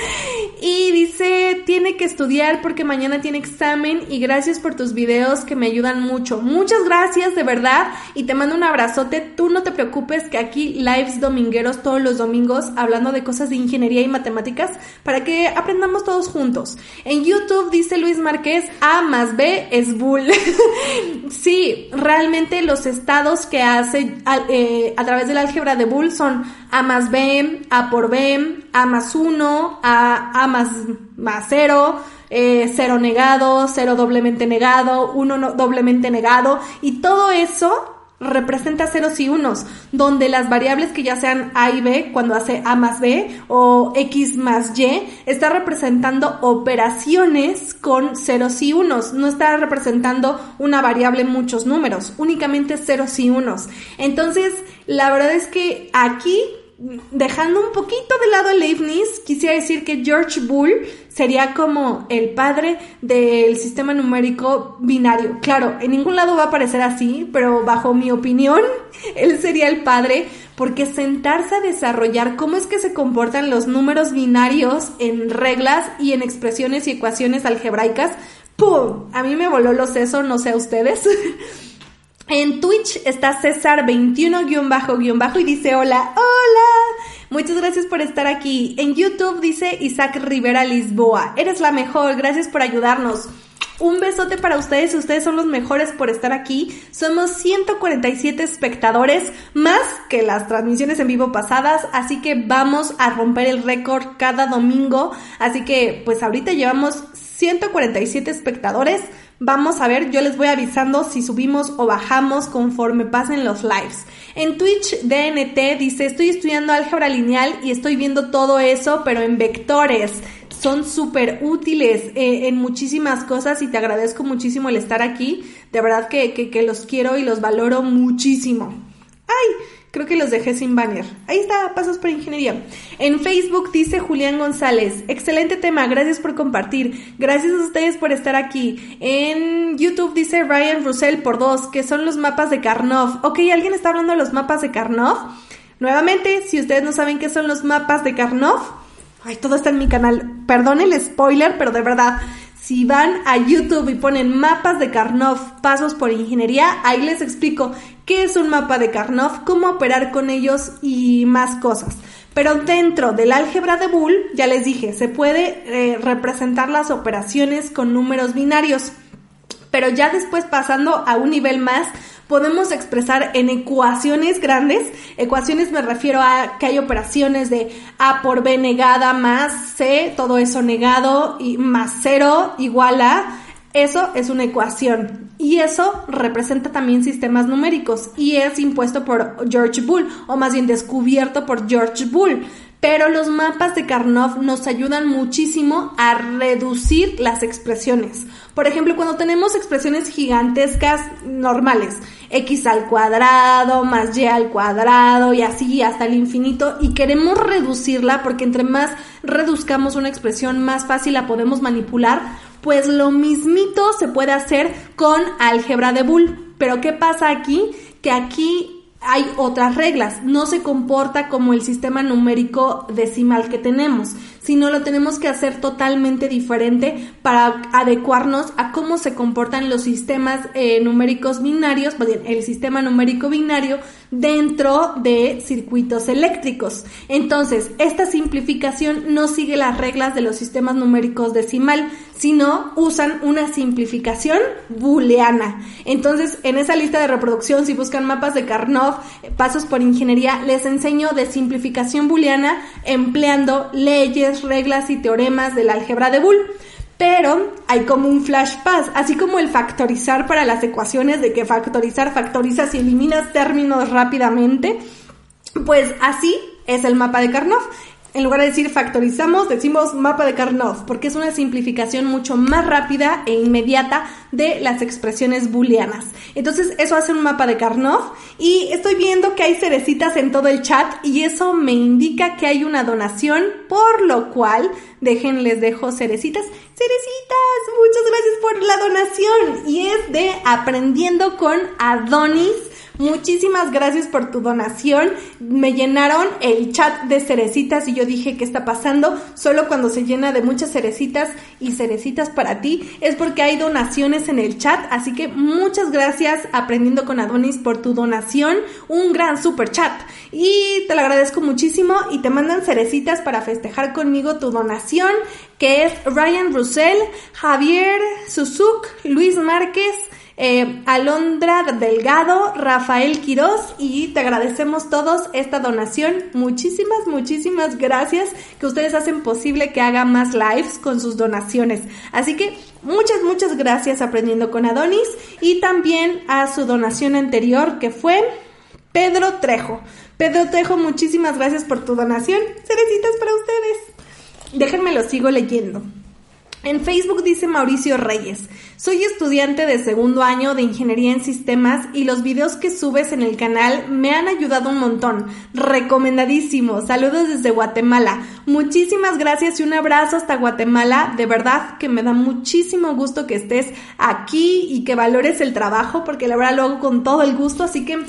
y dice, tiene que estudiar porque mañana tiene examen y gracias por tus videos que me ayudan mucho. Muchas gracias, de verdad, y te mando un abrazote. Tú no te preocupes que aquí lives domingueros todos los domingos hablando de cosas de ingeniería y matemáticas para que aprendamos todos juntos. En YouTube dice Luis Márquez, A más B es bull. sí, realmente los estados que hace eh, a través del álgebra de Boole son A más B, A por B, A más 1, A, A más, más 0, eh, 0 negado, 0 doblemente negado, 1 doblemente negado, y todo eso representa ceros y unos, donde las variables que ya sean A y B, cuando hace A más B o X más Y, está representando operaciones con ceros y unos, no está representando una variable muchos números, únicamente ceros y unos. Entonces, la verdad es que aquí dejando un poquito de lado a Leibniz, quisiera decir que George Boole sería como el padre del sistema numérico binario. Claro, en ningún lado va a aparecer así, pero bajo mi opinión, él sería el padre porque sentarse a desarrollar cómo es que se comportan los números binarios en reglas y en expresiones y ecuaciones algebraicas, ¡pum! A mí me voló los sesos, no sé a ustedes. En Twitch está César21-bajo y dice hola, hola. Muchas gracias por estar aquí. En YouTube dice Isaac Rivera Lisboa, eres la mejor, gracias por ayudarnos. Un besote para ustedes, ustedes son los mejores por estar aquí. Somos 147 espectadores, más que las transmisiones en vivo pasadas, así que vamos a romper el récord cada domingo. Así que pues ahorita llevamos 147 espectadores. Vamos a ver, yo les voy avisando si subimos o bajamos conforme pasen los lives. En Twitch DNT dice, estoy estudiando álgebra lineal y estoy viendo todo eso, pero en vectores. Son súper útiles eh, en muchísimas cosas y te agradezco muchísimo el estar aquí. De verdad que, que, que los quiero y los valoro muchísimo. ¡Ay! Creo que los dejé sin banner. Ahí está, Pasos por Ingeniería. En Facebook dice Julián González, excelente tema, gracias por compartir. Gracias a ustedes por estar aquí. En YouTube dice Ryan Russell por dos, que son los mapas de Karnov. Ok, ¿alguien está hablando de los mapas de Karnov? Nuevamente, si ustedes no saben qué son los mapas de Karnov, ay, todo está en mi canal. Perdón el spoiler, pero de verdad, si van a YouTube y ponen mapas de Karnov, pasos por ingeniería, ahí les explico qué es un mapa de Karnov, cómo operar con ellos y más cosas. Pero dentro del álgebra de Boole, ya les dije, se puede eh, representar las operaciones con números binarios. Pero ya después pasando a un nivel más, podemos expresar en ecuaciones grandes. Ecuaciones me refiero a que hay operaciones de A por B negada más C, todo eso negado y más cero igual a. Eso es una ecuación y eso representa también sistemas numéricos y es impuesto por George Boole o más bien descubierto por George Boole. Pero los mapas de Karnov nos ayudan muchísimo a reducir las expresiones. Por ejemplo, cuando tenemos expresiones gigantescas normales, x al cuadrado más y al cuadrado y así hasta el infinito y queremos reducirla porque entre más reduzcamos una expresión más fácil la podemos manipular, pues lo mismito se puede hacer con álgebra de Boole. Pero ¿qué pasa aquí? Que aquí hay otras reglas, no se comporta como el sistema numérico decimal que tenemos, sino lo tenemos que hacer totalmente diferente para adecuarnos a cómo se comportan los sistemas eh, numéricos binarios, bien, el sistema numérico binario dentro de circuitos eléctricos. Entonces, esta simplificación no sigue las reglas de los sistemas numéricos decimal, sino usan una simplificación booleana. Entonces, en esa lista de reproducción, si buscan mapas de Karnov, pasos por ingeniería, les enseño de simplificación booleana empleando leyes, reglas y teoremas del álgebra de Boole. Pero hay como un flash pass, así como el factorizar para las ecuaciones, de que factorizar, factorizas y eliminas términos rápidamente. Pues así es el mapa de Karnov en lugar de decir factorizamos, decimos mapa de Karnov, porque es una simplificación mucho más rápida e inmediata de las expresiones booleanas. Entonces, eso hace un mapa de Karnov y estoy viendo que hay cerecitas en todo el chat y eso me indica que hay una donación, por lo cual, dejen, les dejo cerecitas. Cerecitas, muchas gracias por la donación y es de aprendiendo con Adonis Muchísimas gracias por tu donación. Me llenaron el chat de cerecitas y yo dije, ¿qué está pasando? Solo cuando se llena de muchas cerecitas y cerecitas para ti es porque hay donaciones en el chat. Así que muchas gracias Aprendiendo con Adonis por tu donación. Un gran super chat. Y te lo agradezco muchísimo y te mandan cerecitas para festejar conmigo tu donación que es Ryan Russell, Javier Susuk, Luis Márquez, eh, Alondra Delgado, Rafael Quiroz y te agradecemos todos esta donación. Muchísimas, muchísimas gracias que ustedes hacen posible que haga más lives con sus donaciones. Así que muchas, muchas gracias aprendiendo con Adonis y también a su donación anterior que fue Pedro Trejo. Pedro Trejo, muchísimas gracias por tu donación. Cerecitas para ustedes. Déjenme lo sigo leyendo. En Facebook dice Mauricio Reyes, soy estudiante de segundo año de Ingeniería en Sistemas y los videos que subes en el canal me han ayudado un montón. Recomendadísimo. Saludos desde Guatemala. Muchísimas gracias y un abrazo hasta Guatemala. De verdad que me da muchísimo gusto que estés aquí y que valores el trabajo porque la verdad lo hago con todo el gusto. Así que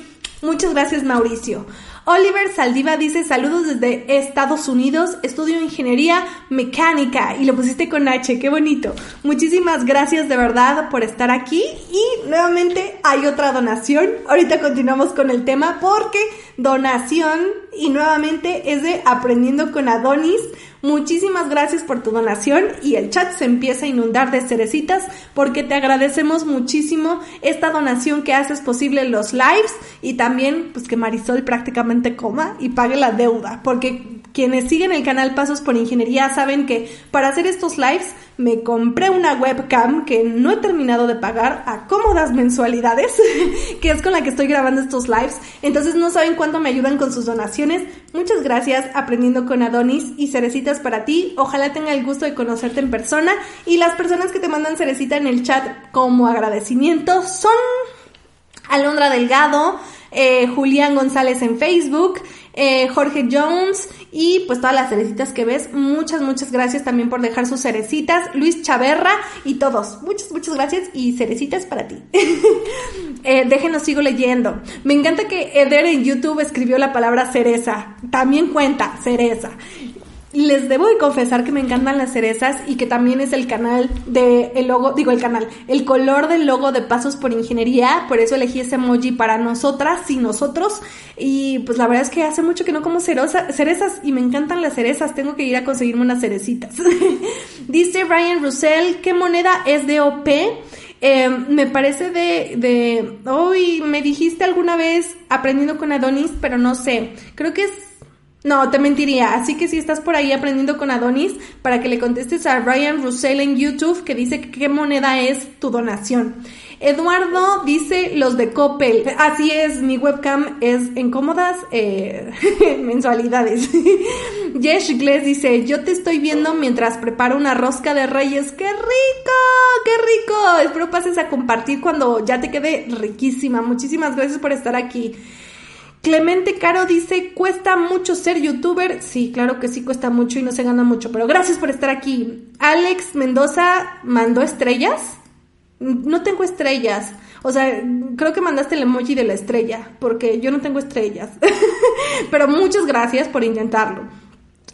muchas gracias Mauricio. Oliver Saldiva dice saludos desde Estados Unidos, estudio ingeniería mecánica y lo pusiste con H, qué bonito. Muchísimas gracias de verdad por estar aquí y nuevamente hay otra donación. Ahorita continuamos con el tema porque donación y nuevamente es de Aprendiendo con Adonis. Muchísimas gracias por tu donación y el chat se empieza a inundar de cerecitas porque te agradecemos muchísimo esta donación que haces posible los lives y también pues que Marisol prácticamente coma y pague la deuda porque quienes siguen el canal Pasos por Ingeniería saben que para hacer estos lives me compré una webcam que no he terminado de pagar a cómodas mensualidades, que es con la que estoy grabando estos lives. Entonces no saben cuánto me ayudan con sus donaciones. Muchas gracias aprendiendo con Adonis y cerecitas para ti. Ojalá tenga el gusto de conocerte en persona. Y las personas que te mandan cerecita en el chat como agradecimiento son Alondra Delgado, eh, Julián González en Facebook, eh, Jorge Jones y pues todas las cerecitas que ves. Muchas, muchas gracias también por dejar sus cerecitas. Luis Chaverra y todos. Muchas, muchas gracias y cerecitas para ti. eh, déjenos, sigo leyendo. Me encanta que Eder en YouTube escribió la palabra cereza. También cuenta, cereza les debo de confesar que me encantan las cerezas y que también es el canal de el logo, digo el canal, el color del logo de Pasos por Ingeniería, por eso elegí ese emoji para nosotras y nosotros y pues la verdad es que hace mucho que no como cerezas y me encantan las cerezas, tengo que ir a conseguirme unas cerecitas. Dice Ryan Russell, ¿qué moneda es de OP? Eh, me parece de, de, hoy me dijiste alguna vez aprendiendo con Adonis, pero no sé, creo que es No, te mentiría. Así que si estás por ahí aprendiendo con Adonis, para que le contestes a Ryan Russell en YouTube que dice que qué moneda es tu donación. Eduardo dice los de Coppel. Así es, mi webcam es en cómodas eh, mensualidades. Yesh Gless dice, yo te estoy viendo mientras preparo una rosca de reyes. ¡Qué rico! ¡Qué rico! Espero pases a compartir cuando ya te quede riquísima. Muchísimas gracias por estar aquí. Clemente Caro dice, ¿cuesta mucho ser youtuber? Sí, claro que sí, cuesta mucho y no se gana mucho, pero gracias por estar aquí. Alex Mendoza mandó estrellas. No tengo estrellas. O sea, creo que mandaste el emoji de la estrella, porque yo no tengo estrellas. pero muchas gracias por intentarlo.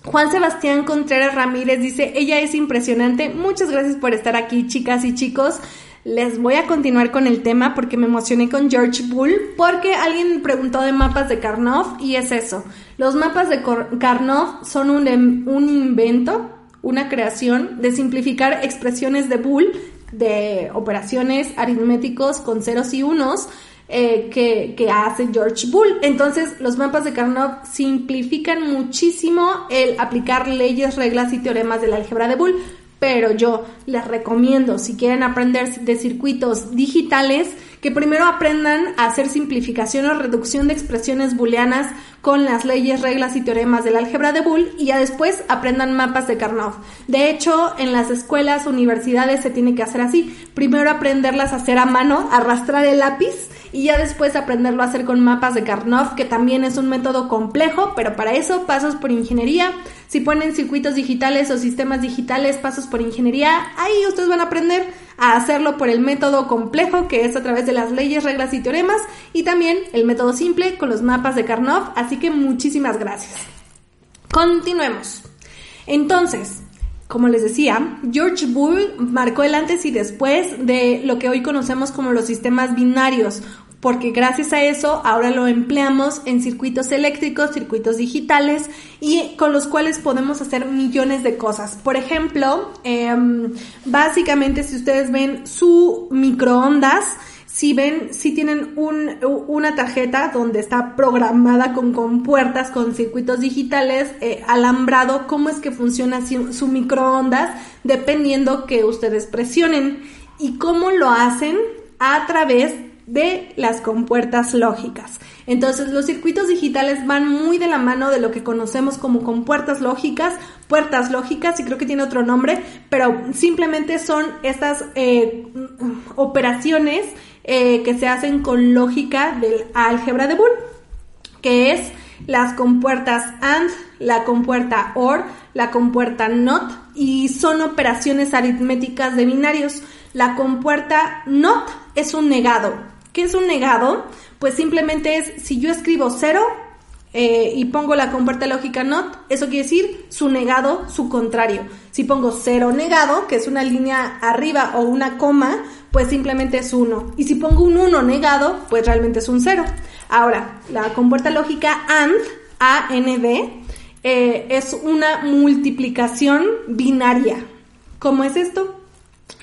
Juan Sebastián Contreras Ramírez dice, ella es impresionante. Muchas gracias por estar aquí, chicas y chicos. Les voy a continuar con el tema porque me emocioné con George Bull, porque alguien preguntó de mapas de Karnov y es eso. Los mapas de Karnov son un, em, un invento, una creación de simplificar expresiones de Bull, de operaciones aritméticos con ceros y unos, eh, que, hace George Bull. Entonces, los mapas de Karnov simplifican muchísimo el aplicar leyes, reglas y teoremas de la álgebra de Bull pero yo les recomiendo, si quieren aprender de circuitos digitales, que primero aprendan a hacer simplificación o reducción de expresiones booleanas con las leyes, reglas y teoremas del álgebra de Boole y ya después aprendan mapas de Karnoff. De hecho, en las escuelas, universidades se tiene que hacer así. Primero aprenderlas a hacer a mano, arrastrar el lápiz y ya después aprenderlo a hacer con mapas de Karnoff, que también es un método complejo, pero para eso pasos por ingeniería. Si ponen circuitos digitales o sistemas digitales, pasos por ingeniería, ahí ustedes van a aprender a hacerlo por el método complejo, que es a través de las leyes, reglas y teoremas, y también el método simple con los mapas de Karnoff, así que muchísimas gracias. Continuemos. Entonces, como les decía, George Bull marcó el antes y después de lo que hoy conocemos como los sistemas binarios porque gracias a eso ahora lo empleamos en circuitos eléctricos, circuitos digitales y con los cuales podemos hacer millones de cosas. Por ejemplo, em, básicamente si ustedes ven su microondas, si ven, si tienen una tarjeta donde está programada con compuertas, con circuitos digitales, eh, alambrado, cómo es que funciona su, microondas, dependiendo que ustedes presionen. Y cómo lo hacen a través de las compuertas lógicas. Entonces los circuitos digitales van muy de la mano de lo que conocemos como compuertas lógicas, puertas lógicas, y creo que tiene otro nombre, pero simplemente son estas eh, operaciones eh, que se hacen con lógica del álgebra de Boole, que es las compuertas AND, la compuerta OR, la compuerta NOT, y son operaciones aritméticas de binarios. La compuerta NOT es un negado, ¿Qué es un negado? Pues simplemente es, si yo escribo cero eh, y pongo la compuerta lógica not, eso quiere decir su negado, su contrario. Si pongo cero negado, que es una línea arriba o una coma, pues simplemente es uno. Y si pongo un uno negado, pues realmente es un cero. Ahora, la compuerta lógica AND, A-N-D, eh, es una multiplicación binaria. ¿Cómo es esto?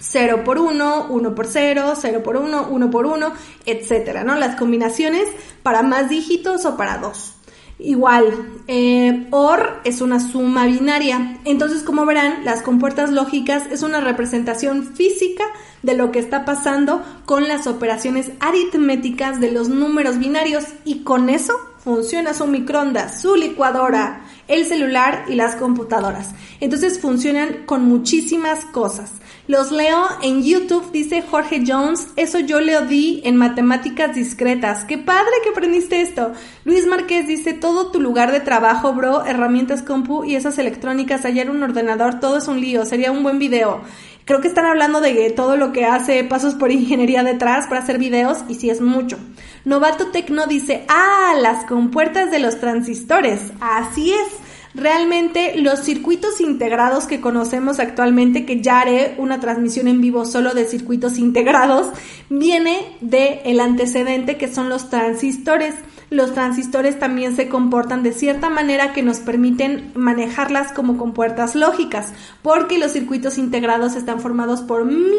0 por 1, 1 por 0, 0 por 1, 1 por 1, etcétera, ¿no? Las combinaciones para más dígitos o para dos. Igual, eh, OR es una suma binaria. Entonces, como verán, las compuertas lógicas es una representación física de lo que está pasando con las operaciones aritméticas de los números binarios y con eso funciona su microondas, su licuadora, el celular y las computadoras. Entonces funcionan con muchísimas cosas. Los leo en YouTube, dice Jorge Jones, eso yo le di en matemáticas discretas. Qué padre que aprendiste esto. Luis Márquez dice, todo tu lugar de trabajo, bro, herramientas compu y esas electrónicas, ayer un ordenador, todo es un lío, sería un buen video. Creo que están hablando de todo lo que hace pasos por ingeniería detrás para hacer videos y sí es mucho. Novato Tecno dice, ah, las compuertas de los transistores. Así es. Realmente los circuitos integrados que conocemos actualmente, que ya haré una transmisión en vivo solo de circuitos integrados, viene del el antecedente que son los transistores. Los transistores también se comportan de cierta manera que nos permiten manejarlas como compuertas lógicas, porque los circuitos integrados están formados por miles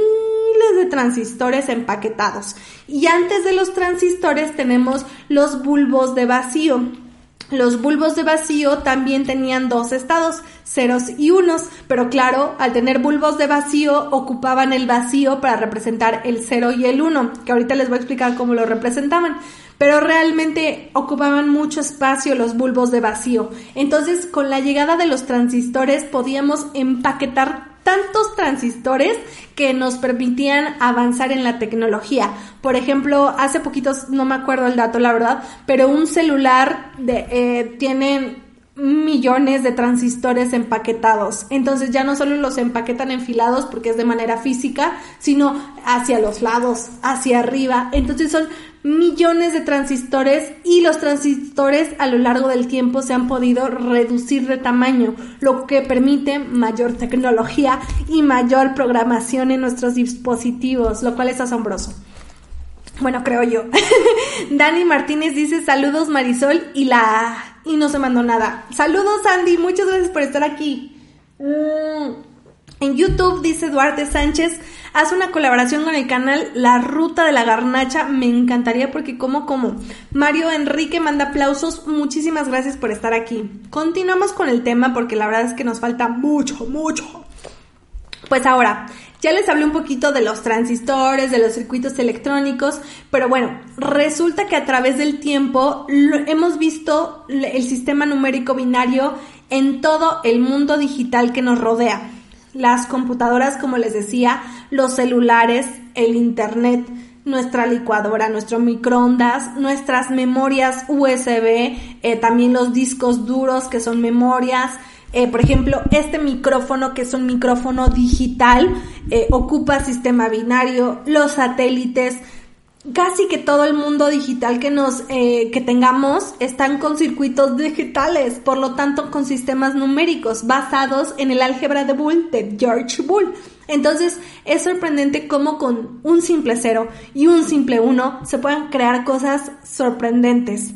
de transistores empaquetados. Y antes de los transistores tenemos los bulbos de vacío Los bulbos de vacío también tenían dos estados, ceros y unos, pero claro, al tener bulbos de vacío ocupaban el vacío para representar el cero y el uno, que ahorita les voy a explicar cómo lo representaban, pero realmente ocupaban mucho espacio los bulbos de vacío. Entonces, con la llegada de los transistores podíamos empaquetar tantos transistores que nos permitían avanzar en la tecnología. Por ejemplo, hace poquitos, no me acuerdo el dato, la verdad, pero un celular de, eh, tiene millones de transistores empaquetados. Entonces ya no solo los empaquetan enfilados porque es de manera física, sino hacia los lados, hacia arriba. Entonces son millones de transistores y los transistores a lo largo del tiempo se han podido reducir de tamaño, lo que permite mayor tecnología y mayor programación en nuestros dispositivos, lo cual es asombroso. Bueno, creo yo. Dani Martínez dice saludos Marisol y la... y no se mandó nada. Saludos Andy, muchas gracias por estar aquí. Mm. En YouTube dice Duarte Sánchez, haz una colaboración con el canal La Ruta de la Garnacha, me encantaría porque como como. Mario Enrique manda aplausos, muchísimas gracias por estar aquí. Continuamos con el tema porque la verdad es que nos falta mucho, mucho. Pues ahora, ya les hablé un poquito de los transistores, de los circuitos electrónicos, pero bueno, resulta que a través del tiempo hemos visto el sistema numérico binario en todo el mundo digital que nos rodea las computadoras, como les decía, los celulares, el Internet, nuestra licuadora, nuestro microondas, nuestras memorias USB, eh, también los discos duros que son memorias. Eh, por ejemplo, este micrófono que es un micrófono digital eh, ocupa sistema binario, los satélites, casi que todo el mundo digital que nos eh, que tengamos están con circuitos digitales, por lo tanto con sistemas numéricos basados en el álgebra de Boole de George Boole. Entonces es sorprendente cómo con un simple cero y un simple uno se pueden crear cosas sorprendentes.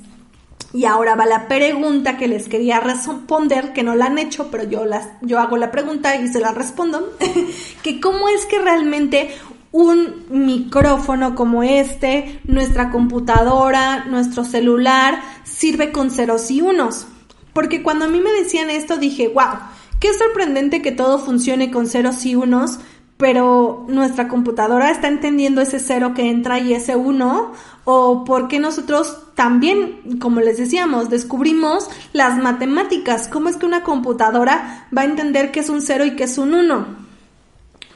Y ahora va la pregunta que les quería responder, que no la han hecho, pero yo las, yo hago la pregunta y se la respondo, que cómo es que realmente un micrófono como este, nuestra computadora, nuestro celular, sirve con ceros y unos. Porque cuando a mí me decían esto dije, wow, qué sorprendente que todo funcione con ceros y unos, pero nuestra computadora está entendiendo ese cero que entra y ese uno, o porque nosotros también, como les decíamos, descubrimos las matemáticas, cómo es que una computadora va a entender que es un cero y que es un uno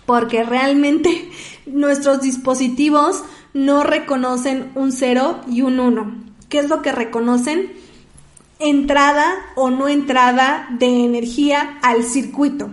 porque realmente nuestros dispositivos no reconocen un 0 y un 1. ¿Qué es lo que reconocen? Entrada o no entrada de energía al circuito.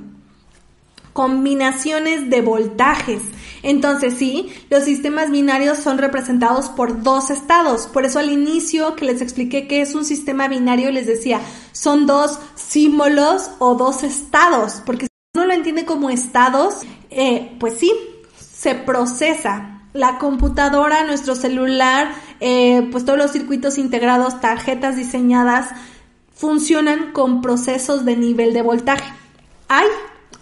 Combinaciones de voltajes. Entonces sí, los sistemas binarios son representados por dos estados. Por eso al inicio que les expliqué que es un sistema binario, les decía, son dos símbolos o dos estados. Porque uno lo entiende como estados, eh, pues sí, se procesa. La computadora, nuestro celular, eh, pues todos los circuitos integrados, tarjetas diseñadas, funcionan con procesos de nivel de voltaje. ¿Hay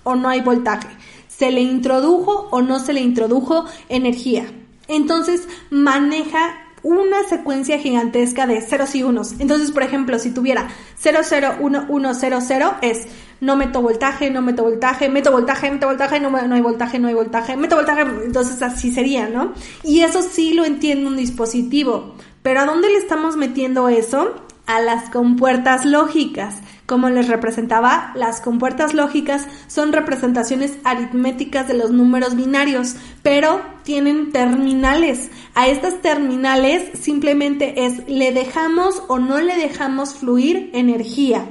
o no hay voltaje? ¿Se le introdujo o no se le introdujo energía? Entonces maneja una secuencia gigantesca de ceros y unos. Entonces, por ejemplo, si tuviera 001100 es no meto voltaje, no meto voltaje, meto voltaje, meto voltaje, no, no hay voltaje, no hay voltaje, meto voltaje, entonces así sería, ¿no? Y eso sí lo entiende un dispositivo. Pero ¿a dónde le estamos metiendo eso? A las compuertas lógicas. Como les representaba, las compuertas lógicas son representaciones aritméticas de los números binarios, pero tienen terminales. A estas terminales simplemente es le dejamos o no le dejamos fluir energía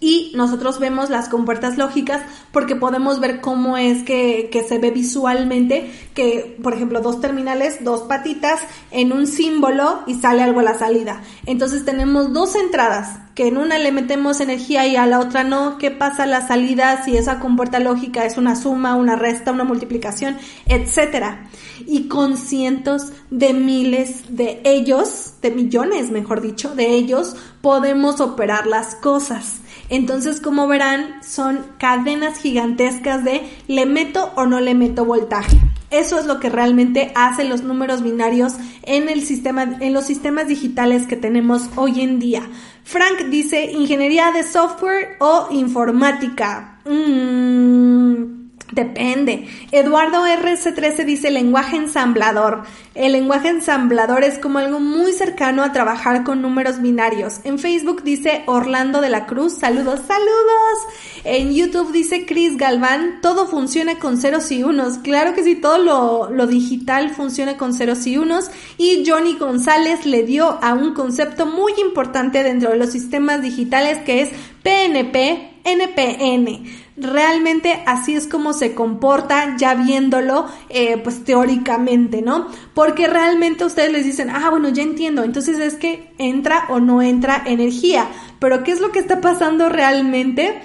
y nosotros vemos las compuertas lógicas porque podemos ver cómo es que, que, se ve visualmente que, por ejemplo, dos terminales, dos patitas en un símbolo y sale algo a la salida. Entonces tenemos dos entradas, que en una le metemos energía y a la otra no. ¿Qué pasa a la salida si esa compuerta lógica es una suma, una resta, una multiplicación, etcétera? Y con cientos de miles de ellos, de millones, mejor dicho, de ellos, podemos operar las cosas. Entonces, como verán, son cadenas gigantescas de le meto o no le meto voltaje. Eso es lo que realmente hacen los números binarios en el sistema, en los sistemas digitales que tenemos hoy en día. Frank dice ingeniería de software o informática. Mm. Depende. Eduardo RC13 dice lenguaje ensamblador. El lenguaje ensamblador es como algo muy cercano a trabajar con números binarios. En Facebook dice Orlando de la Cruz, saludos, saludos. En YouTube dice Chris Galván, todo funciona con ceros y unos. Claro que sí, todo lo, lo digital funciona con ceros y unos. Y Johnny González le dio a un concepto muy importante dentro de los sistemas digitales que es PNP, NPN realmente así es como se comporta ya viéndolo eh, pues teóricamente, ¿no? Porque realmente ustedes les dicen, ah, bueno, ya entiendo, entonces es que entra o no entra energía, pero ¿qué es lo que está pasando realmente?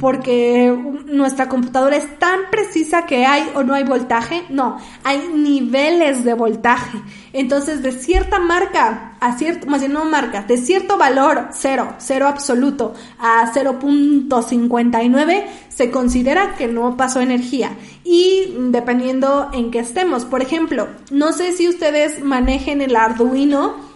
Porque nuestra computadora es tan precisa que hay o no hay voltaje. No, hay niveles de voltaje. Entonces, de cierta marca a cierto, más bien no marca, de cierto valor, cero, cero absoluto, a 0.59, se considera que no pasó energía. Y dependiendo en qué estemos, por ejemplo, no sé si ustedes manejen el Arduino.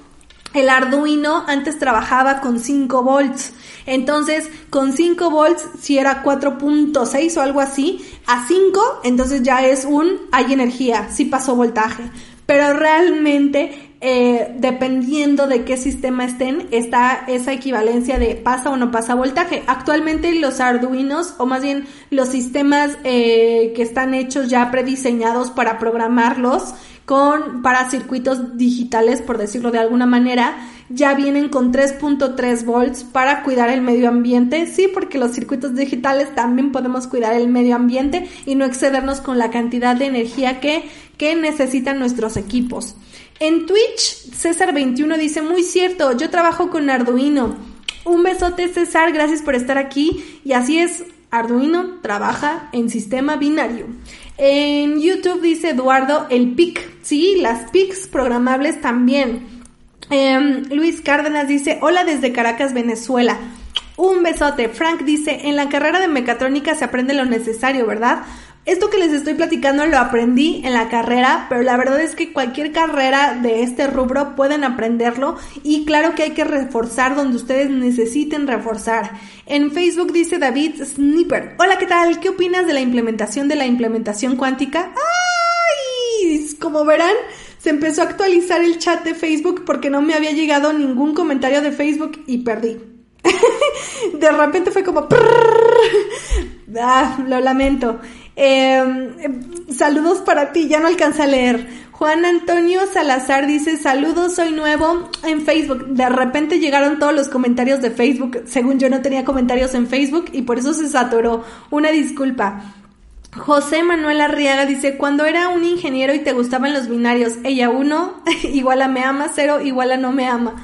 El Arduino antes trabajaba con 5 volts entonces, con 5 volts, si era 4.6 o algo así, a 5, entonces ya es un, hay energía, sí pasó voltaje. Pero realmente, eh, dependiendo de qué sistema estén, está esa equivalencia de pasa o no pasa voltaje. Actualmente los Arduinos, o más bien los sistemas eh, que están hechos ya prediseñados para programarlos, con para circuitos digitales, por decirlo de alguna manera, ya vienen con 3.3 volts para cuidar el medio ambiente. Sí, porque los circuitos digitales también podemos cuidar el medio ambiente y no excedernos con la cantidad de energía que, que necesitan nuestros equipos. En Twitch, César21 dice, muy cierto, yo trabajo con Arduino. Un besote César, gracias por estar aquí. Y así es, Arduino trabaja en sistema binario. En YouTube dice Eduardo el PIC. Sí, las PICs programables también. Em, Luis Cárdenas dice, hola desde Caracas, Venezuela. Un besote. Frank dice, en la carrera de mecatrónica se aprende lo necesario, ¿verdad? Esto que les estoy platicando lo aprendí en la carrera, pero la verdad es que cualquier carrera de este rubro pueden aprenderlo y claro que hay que reforzar donde ustedes necesiten reforzar. En Facebook dice David Snipper, hola, ¿qué tal? ¿Qué opinas de la implementación de la implementación cuántica? ¡Ay! Como verán, se empezó a actualizar el chat de Facebook porque no me había llegado ningún comentario de Facebook y perdí. de repente fue como... ah, lo lamento. Em, saludos para ti, ya no alcanza a leer. Juan Antonio Salazar dice, saludos, soy nuevo en Facebook. De repente llegaron todos los comentarios de Facebook. Según yo no tenía comentarios en Facebook y por eso se saturó. Una disculpa. José Manuel Arriaga dice, cuando era un ingeniero y te gustaban los binarios, ella uno igual a me ama, cero igual a no me ama.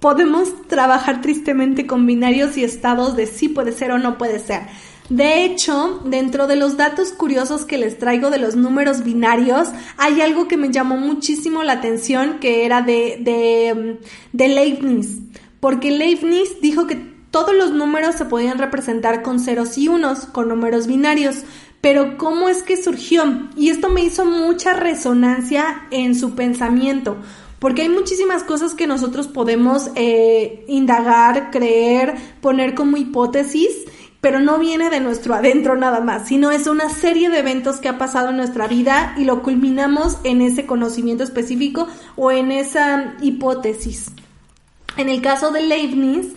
Podemos trabajar tristemente con binarios y estados de sí puede ser o no puede ser. De hecho, dentro de los datos curiosos que les traigo de los números binarios, hay algo que me llamó muchísimo la atención que era de, de, de Leibniz. Porque Leibniz dijo que todos los números se podían representar con ceros y unos, con números binarios, pero ¿cómo es que surgió? Y esto me hizo mucha resonancia en su pensamiento, porque hay muchísimas cosas que nosotros podemos eh, indagar, creer, poner como hipótesis, pero no viene de nuestro adentro nada más, sino es una serie de eventos que ha pasado en nuestra vida y lo culminamos en ese conocimiento específico o en esa hipótesis. En el caso de Leibniz,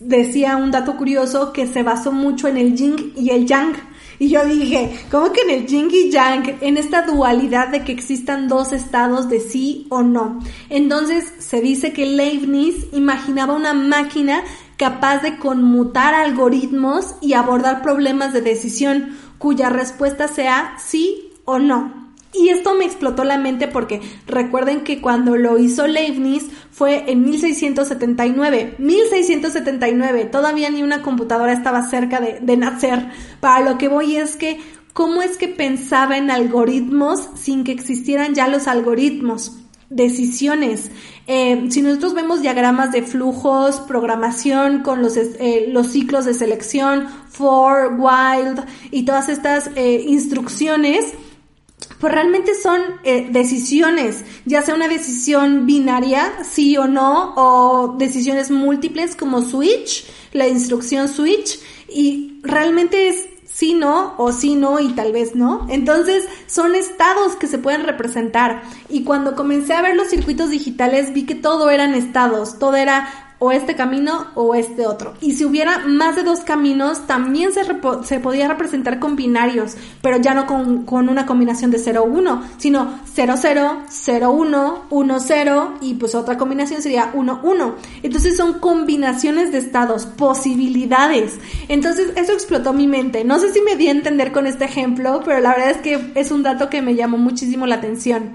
decía un dato curioso que se basó mucho en el yin y el yang. Y yo dije, ¿cómo que en el yin y yang, en esta dualidad de que existan dos estados de sí o no? Entonces se dice que Leibniz imaginaba una máquina capaz de conmutar algoritmos y abordar problemas de decisión cuya respuesta sea sí o no. Y esto me explotó la mente porque recuerden que cuando lo hizo Leibniz fue en 1679. 1679, todavía ni una computadora estaba cerca de, nacer. Para lo que voy es que, ¿cómo es que pensaba en algoritmos sin que existieran ya los algoritmos? Decisiones. Eh, si nosotros vemos diagramas de flujos, programación con los, eh, los ciclos de selección, for, wild y todas estas eh, instrucciones, pues realmente son eh, decisiones, ya sea una decisión binaria, sí o no, o decisiones múltiples como switch, la instrucción switch, y realmente es sí, no, o sí, no, y tal vez no. Entonces, son estados que se pueden representar. Y cuando comencé a ver los circuitos digitales, vi que todo eran estados, todo era o este camino o este otro. Y si hubiera más de dos caminos, también se, se podía representar con binarios, pero ya no con, con una combinación de 0-1, sino 0-0, 0-1, 1-0 y pues otra combinación sería 1-1. Entonces son combinaciones de estados, posibilidades. Entonces eso explotó mi mente. No sé si me di a entender con este ejemplo, pero la verdad es que es un dato que me llamó muchísimo la atención.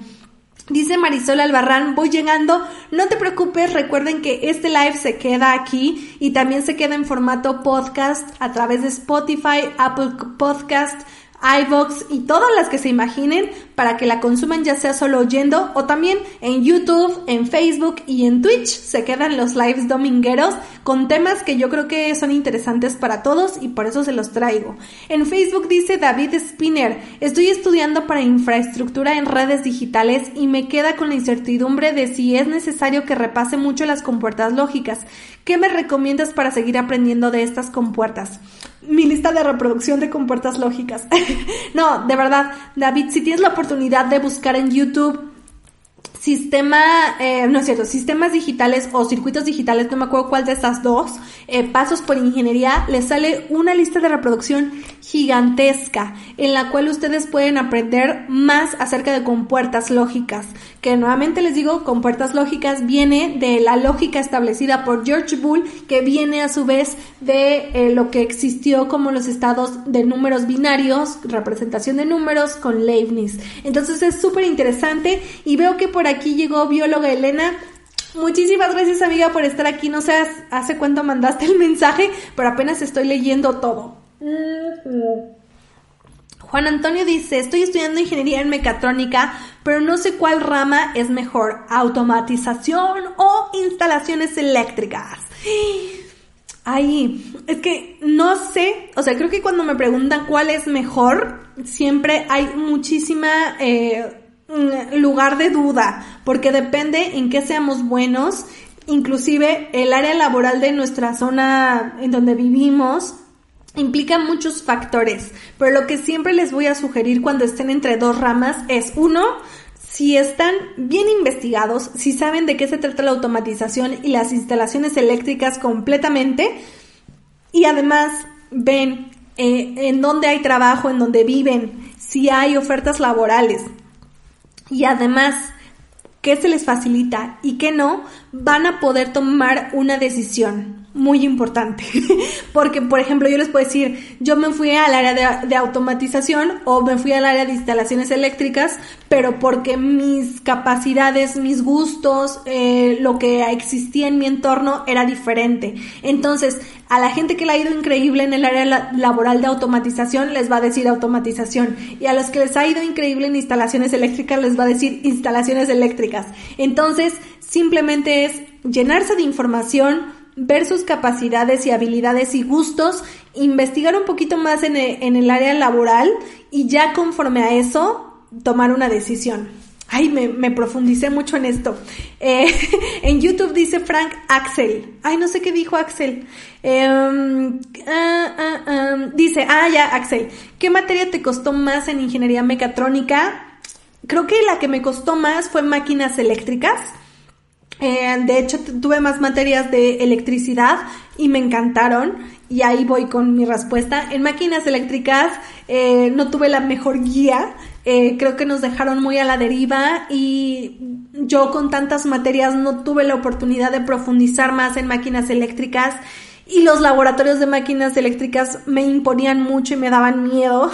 Dice Marisol Albarrán, voy llegando, no te preocupes, recuerden que este live se queda aquí y también se queda en formato podcast a través de Spotify, Apple Podcast, iVox y todas las que se imaginen para que la consuman ya sea solo oyendo o también en YouTube, en Facebook y en Twitch. Se quedan los lives domingueros con temas que yo creo que son interesantes para todos y por eso se los traigo. En Facebook dice David Spinner, estoy estudiando para infraestructura en redes digitales y me queda con la incertidumbre de si es necesario que repase mucho las compuertas lógicas. ¿Qué me recomiendas para seguir aprendiendo de estas compuertas? Mi lista de reproducción de compuertas lógicas. no, de verdad, David, si tienes la oportunidad de buscar en YouTube sistema, eh, no es cierto, sistemas digitales o circuitos digitales, no me acuerdo cuál de estas dos, eh, pasos por ingeniería, les sale una lista de reproducción gigantesca en la cual ustedes pueden aprender más acerca de compuertas lógicas, que nuevamente les digo, compuertas lógicas viene de la lógica establecida por George Bull, que viene a su vez de eh, lo que existió como los estados de números binarios, representación de números con Leibniz. Entonces es súper interesante y veo que por aquí llegó bióloga Elena. Muchísimas gracias amiga por estar aquí. No sé hace cuánto mandaste el mensaje, pero apenas estoy leyendo todo. Juan Antonio dice, estoy estudiando ingeniería en mecatrónica, pero no sé cuál rama es mejor, automatización o instalaciones eléctricas. Ay, es que no sé, o sea, creo que cuando me preguntan cuál es mejor, siempre hay muchísima eh, lugar de duda, porque depende en qué seamos buenos, inclusive el área laboral de nuestra zona en donde vivimos, implica muchos factores, pero lo que siempre les voy a sugerir cuando estén entre dos ramas es uno, si están bien investigados, si saben de qué se trata la automatización y las instalaciones eléctricas completamente, y además ven eh, en dónde hay trabajo, en dónde viven, si hay ofertas laborales, y además qué se les facilita y qué no, van a poder tomar una decisión muy importante. Porque, por ejemplo, yo les puedo decir, yo me fui al área de, automatización o me fui al área de instalaciones eléctricas, pero porque mis capacidades, mis gustos, eh, lo que existía en mi entorno era diferente. Entonces, a la gente que le ha ido increíble en el área laboral de automatización, les va a decir automatización. Y a los que les ha ido increíble en instalaciones eléctricas, les va a decir instalaciones eléctricas. Entonces, simplemente es llenarse de información, ver sus capacidades y habilidades y gustos, investigar un poquito más en el, área laboral y ya conforme a eso tomar una decisión. Ay, me, profundicé mucho en esto. Eh, en YouTube dice Frank Axel. Ay, no sé qué dijo Axel. Em, ah, ah, ah, dice, ah, ya, Axel. ¿Qué materia te costó más en ingeniería mecatrónica? Creo que la que me costó más fue máquinas eléctricas. Eh, de hecho, tuve más materias de electricidad y me encantaron. Y ahí voy con mi respuesta. En máquinas eléctricas eh, no tuve la mejor guía. Eh, creo que nos dejaron muy a la deriva y yo con tantas materias no tuve la oportunidad de profundizar más en máquinas eléctricas y los laboratorios de máquinas eléctricas me imponían mucho y me daban miedo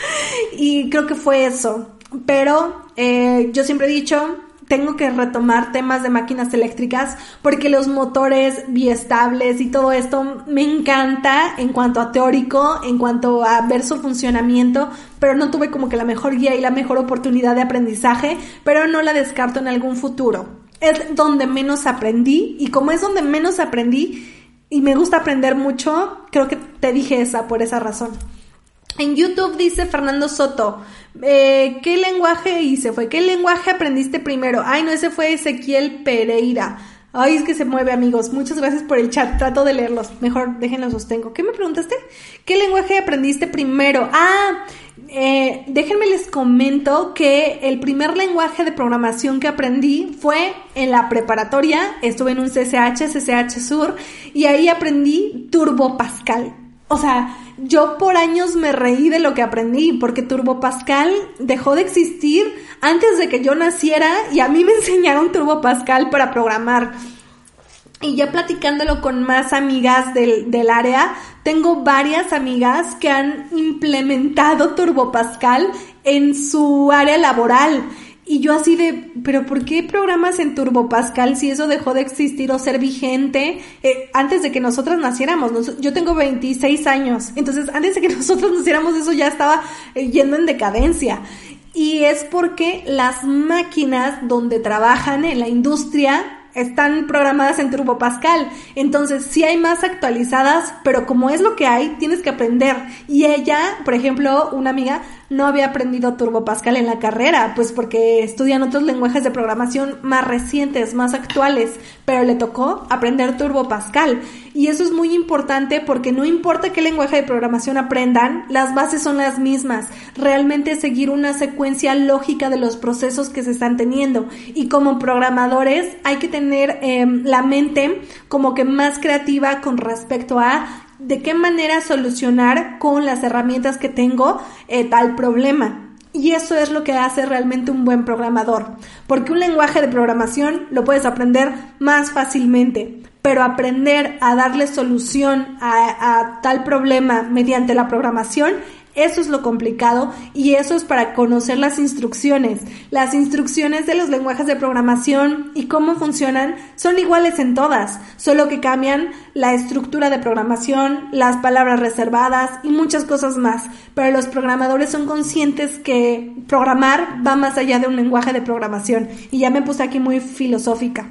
y creo que fue eso. Pero yo siempre he dicho, tengo que retomar temas de máquinas eléctricas porque los motores biestables y todo esto me encanta en cuanto a teórico, en cuanto a ver su funcionamiento, pero no tuve como que la mejor guía y la mejor oportunidad de aprendizaje, pero no la descarto en algún futuro. Es donde menos aprendí y como es donde menos aprendí y me gusta aprender mucho, creo que te dije esa por esa razón. En YouTube dice Fernando Soto, eh, ¿qué lenguaje hice? Fue, ¿qué lenguaje aprendiste primero? Ay, no, ese fue Ezequiel Pereira. Ay, es que se mueve, amigos. Muchas gracias por el chat. Trato de leerlos. Mejor déjenlos sostengo. ¿Qué me preguntaste? ¿Qué lenguaje aprendiste primero? Ah, eh, déjenme les comento que el primer lenguaje de programación que aprendí fue en la preparatoria. Estuve en un CCH, CCH Sur, y ahí aprendí Turbo Pascal. O sea, yo por años me reí de lo que aprendí, porque Turbo Pascal dejó de existir antes de que yo naciera y a mí me enseñaron Turbo Pascal para programar. Y ya platicándolo con más amigas del, del, área, tengo varias amigas que han implementado Turbo Pascal en su área laboral. Y yo así de, pero ¿por qué programas en Turbo Pascal si eso dejó de existir o ser vigente eh, antes de que nosotras naciéramos? yo tengo 26 años, entonces antes de que nosotros naciéramos eso ya estaba eh, yendo en decadencia. Y es porque las máquinas donde trabajan en la industria están programadas en Turbo Pascal. Entonces, sí hay más actualizadas, pero como es lo que hay, tienes que aprender. Y ella, por ejemplo, una amiga, no había aprendido Turbo Pascal en la carrera, pues porque estudian otros lenguajes de programación más recientes, más actuales, pero le tocó aprender Turbo Pascal. Y eso es muy importante porque no importa qué lenguaje de programación aprendan, las bases son las mismas. Realmente seguir una secuencia lógica de los procesos que se están teniendo. Y como programadores hay que tener em, la mente como que más creativa con respecto a de qué manera solucionar con las herramientas que tengo eh, tal problema. Y eso es lo que hace realmente un buen programador. Porque un lenguaje de programación lo puedes aprender más fácilmente. Pero aprender a darle solución a, a tal problema mediante la programación eso es lo complicado y eso es para conocer las instrucciones. Las instrucciones de los lenguajes de programación y cómo funcionan son iguales en todas, solo que cambian la estructura de programación, las palabras reservadas y muchas cosas más. Pero los programadores son conscientes que programar va más allá de un lenguaje de programación. Y ya me puse aquí muy filosófica.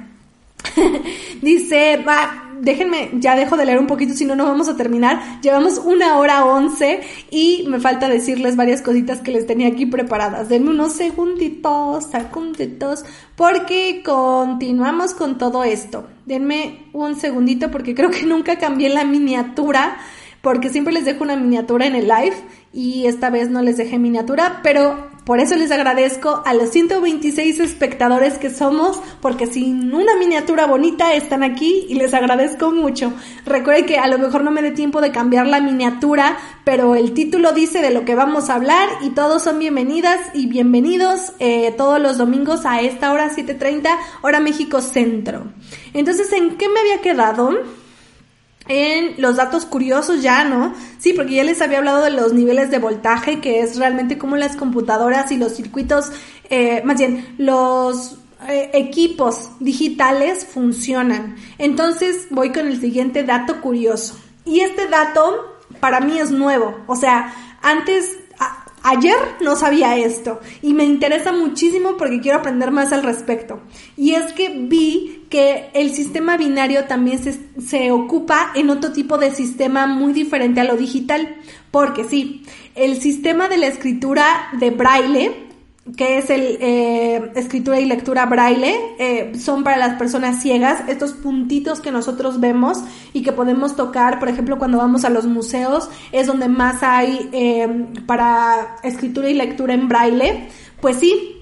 Dice, va, déjenme, ya dejo de leer un poquito, si no, no vamos a terminar. Llevamos una hora once y me falta decirles varias cositas que les tenía aquí preparadas. Denme unos segunditos, segunditos, porque continuamos con todo esto. Denme un segundito porque creo que nunca cambié la miniatura, porque siempre les dejo una miniatura en el live y esta vez no les dejé miniatura, pero por eso les agradezco a los 126 espectadores que somos, porque sin una miniatura bonita están aquí y les agradezco mucho. Recuerden que a lo mejor no me dé tiempo de cambiar la miniatura, pero el título dice de lo que vamos a hablar y todos son bienvenidas y bienvenidos eh, todos los domingos a esta hora 7.30, hora México Centro. Entonces, ¿en qué me había quedado? En los datos curiosos ya, ¿no? Sí, porque ya les había hablado de los niveles de voltaje, que es realmente cómo las computadoras y los circuitos, eh, más bien, los eh, equipos digitales funcionan. Entonces voy con el siguiente dato curioso. Y este dato para mí es nuevo. O sea, antes Ayer no sabía esto y me interesa muchísimo porque quiero aprender más al respecto. Y es que vi que el sistema binario también se, se, ocupa en otro tipo de sistema muy diferente a lo digital. Porque sí, el sistema de la escritura de braille que es el eh, escritura y lectura braille, eh, son para las personas ciegas, estos puntitos que nosotros vemos y que podemos tocar, por ejemplo, cuando vamos a los museos, es donde más hay eh, para escritura y lectura en braille. Pues sí,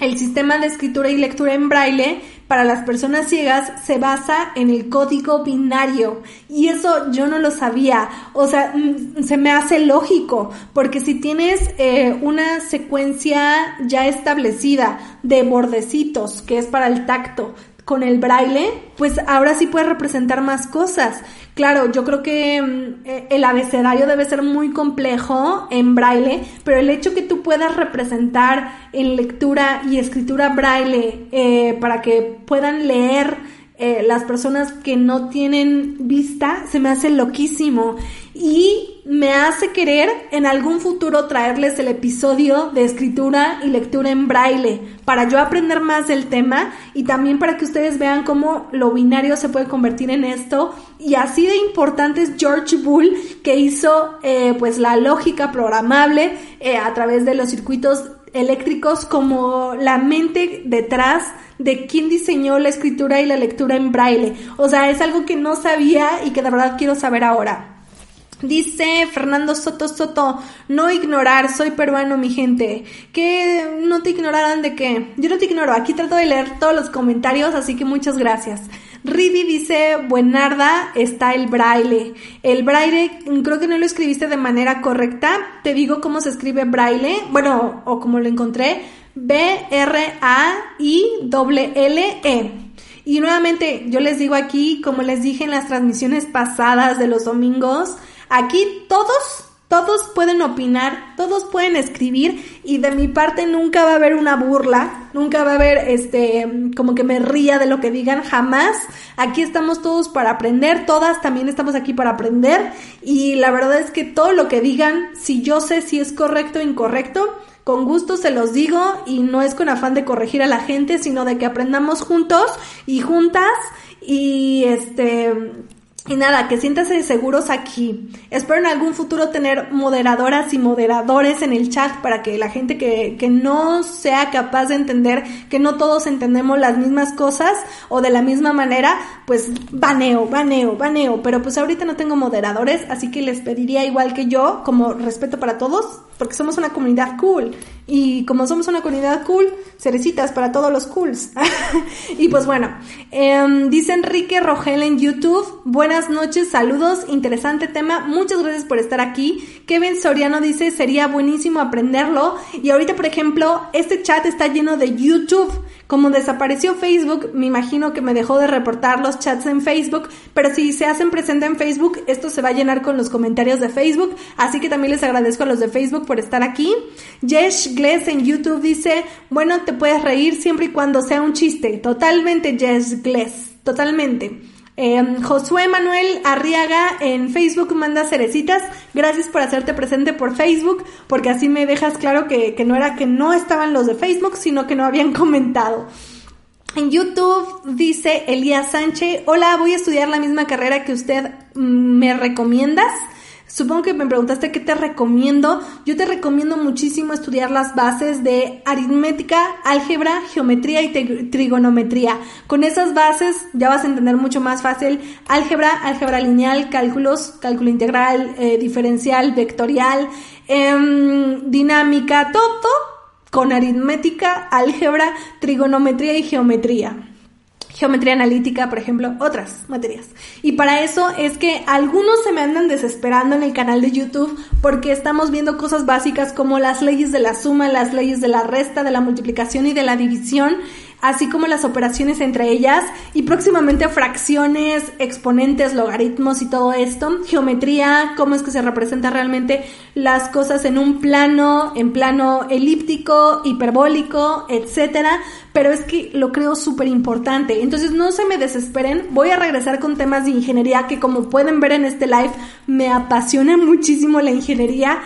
el sistema de escritura y lectura en braille para las personas ciegas se basa en el código binario y eso yo no lo sabía. O sea, mm, se me hace lógico porque si tienes eh, una secuencia ya establecida de bordecitos que es para el tacto, con el braille, pues ahora sí puedes representar más cosas. Claro, yo creo que mm, eh, el abecedario debe ser muy complejo en braille, pero el hecho que tú puedas representar en lectura y escritura braille eh, para que puedan leer eh, las personas que no tienen vista, se me hace loquísimo. Y me hace querer en algún futuro traerles el episodio de escritura y lectura en braille para yo aprender más del tema y también para que ustedes vean cómo lo binario se puede convertir en esto. Y así de importante es George Bull que hizo eh, pues la lógica programable eh, a través de los circuitos eléctricos como la mente detrás de quién diseñó la escritura y la lectura en braille. O sea, es algo que no sabía y que de verdad quiero saber ahora. Dice Fernando Soto Soto, no ignorar, soy peruano, mi gente. ¿Qué no te ignoraran de qué? Yo no te ignoro, aquí trato de leer todos los comentarios, así que muchas gracias. Ridi dice, buenarda, está el braille. El braille, creo que no lo escribiste de manera correcta. Te digo cómo se escribe braille, bueno, o como lo encontré, B-R-A-I-L-L-E. Y nuevamente, yo les digo aquí, como les dije en las transmisiones pasadas de los domingos, Aquí todos, todos pueden opinar, todos pueden escribir y de mi parte nunca va a haber una burla, nunca va a haber este como que me ría de lo que digan, jamás. Aquí estamos todos para aprender, todas también estamos aquí para aprender y la verdad es que todo lo que digan, si yo sé si es correcto o incorrecto, con gusto se los digo y no es con afán de corregir a la gente, sino de que aprendamos juntos y juntas y este y nada, que siéntase seguros aquí. Espero en algún futuro tener moderadoras y moderadores en el chat para que la gente que, que no sea capaz de entender que no todos entendemos las mismas cosas o de la misma manera, pues baneo, baneo, baneo. Pero pues ahorita no tengo moderadores, así que les pediría igual que yo, como respeto para todos, porque somos una comunidad cool. Y como somos una comunidad cool, cerecitas para todos los cools. y pues bueno, em, dice Enrique Rogel en YouTube, buenas noches, saludos, interesante tema, muchas gracias por estar aquí. Kevin Soriano dice, sería buenísimo aprenderlo. Y ahorita, por ejemplo, este chat está lleno de YouTube. Como desapareció Facebook, me imagino que me dejó de reportar los chats en Facebook, pero si se hacen presente en Facebook, esto se va a llenar con los comentarios de Facebook, así que también les agradezco a los de Facebook por estar aquí. Jesh Gless en YouTube dice, bueno, te puedes reír siempre y cuando sea un chiste. Totalmente, Jesh Gless, totalmente. Em, Josué Manuel Arriaga en Facebook manda cerecitas. Gracias por hacerte presente por Facebook, porque así me dejas claro que, que no era que no estaban los de Facebook, sino que no habían comentado. En YouTube dice Elías Sánchez, hola, voy a estudiar la misma carrera que usted mm, me recomiendas. Supongo que me preguntaste qué te recomiendo. Yo te recomiendo muchísimo estudiar las bases de aritmética, álgebra, geometría y trigonometría. Con esas bases ya vas a entender mucho más fácil álgebra, álgebra lineal, cálculos, cálculo integral, eh, diferencial, vectorial, em, dinámica, todo con aritmética, álgebra, trigonometría y geometría geometría analítica, por ejemplo, otras materias. Y para eso es que algunos se me andan desesperando en el canal de YouTube porque estamos viendo cosas básicas como las leyes de la suma, las leyes de la resta, de la multiplicación y de la división así como las operaciones entre ellas y próximamente fracciones, exponentes, logaritmos y todo esto, geometría, cómo es que se representa realmente las cosas en un plano, en plano elíptico, hiperbólico, etcétera, pero es que lo creo súper importante. Entonces no se me desesperen, voy a regresar con temas de ingeniería que como pueden ver en este live me apasiona muchísimo la ingeniería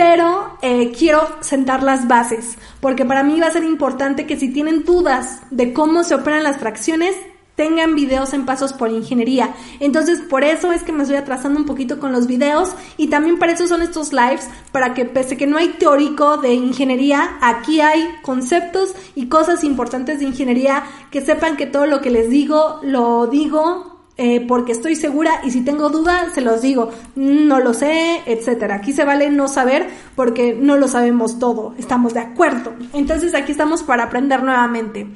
pero eh, quiero sentar las bases, porque para mí va a ser importante que si tienen dudas de cómo se operan las fracciones, tengan videos en pasos por ingeniería. Entonces, por eso es que me estoy atrasando un poquito con los videos y también para eso son estos lives, para que pese que no hay teórico de ingeniería, aquí hay conceptos y cosas importantes de ingeniería que sepan que todo lo que les digo, lo digo eh, porque estoy segura y si tengo duda se los digo, no lo sé, etcétera. Aquí se vale no saber porque no lo sabemos todo, estamos de acuerdo. Entonces aquí estamos para aprender nuevamente.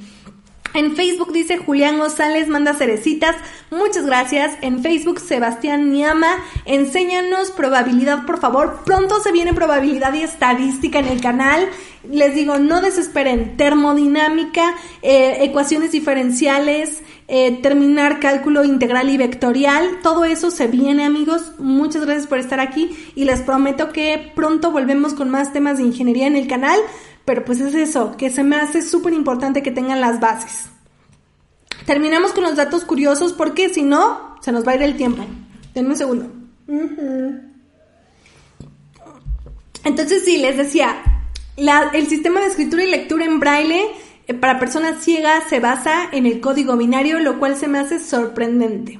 En Facebook dice Julián González, manda cerecitas. Muchas gracias. En Facebook Sebastián Niama, enséñanos probabilidad, por favor. Pronto se viene probabilidad y estadística en el canal. Les digo, no desesperen. Termodinámica, eh, ecuaciones diferenciales, eh, terminar cálculo integral y vectorial. Todo eso se viene, amigos. Muchas gracias por estar aquí y les prometo que pronto volvemos con más temas de ingeniería en el canal. Pero pues es eso, que se me hace súper importante que tengan las bases. terminamos con los datos curiosos porque si no, se nos va a ir el tiempo. Denme un segundo. Entonces sí, les decía, el sistema de escritura y lectura en braille para personas ciegas se basa en el código binario, lo cual se me hace sorprendente.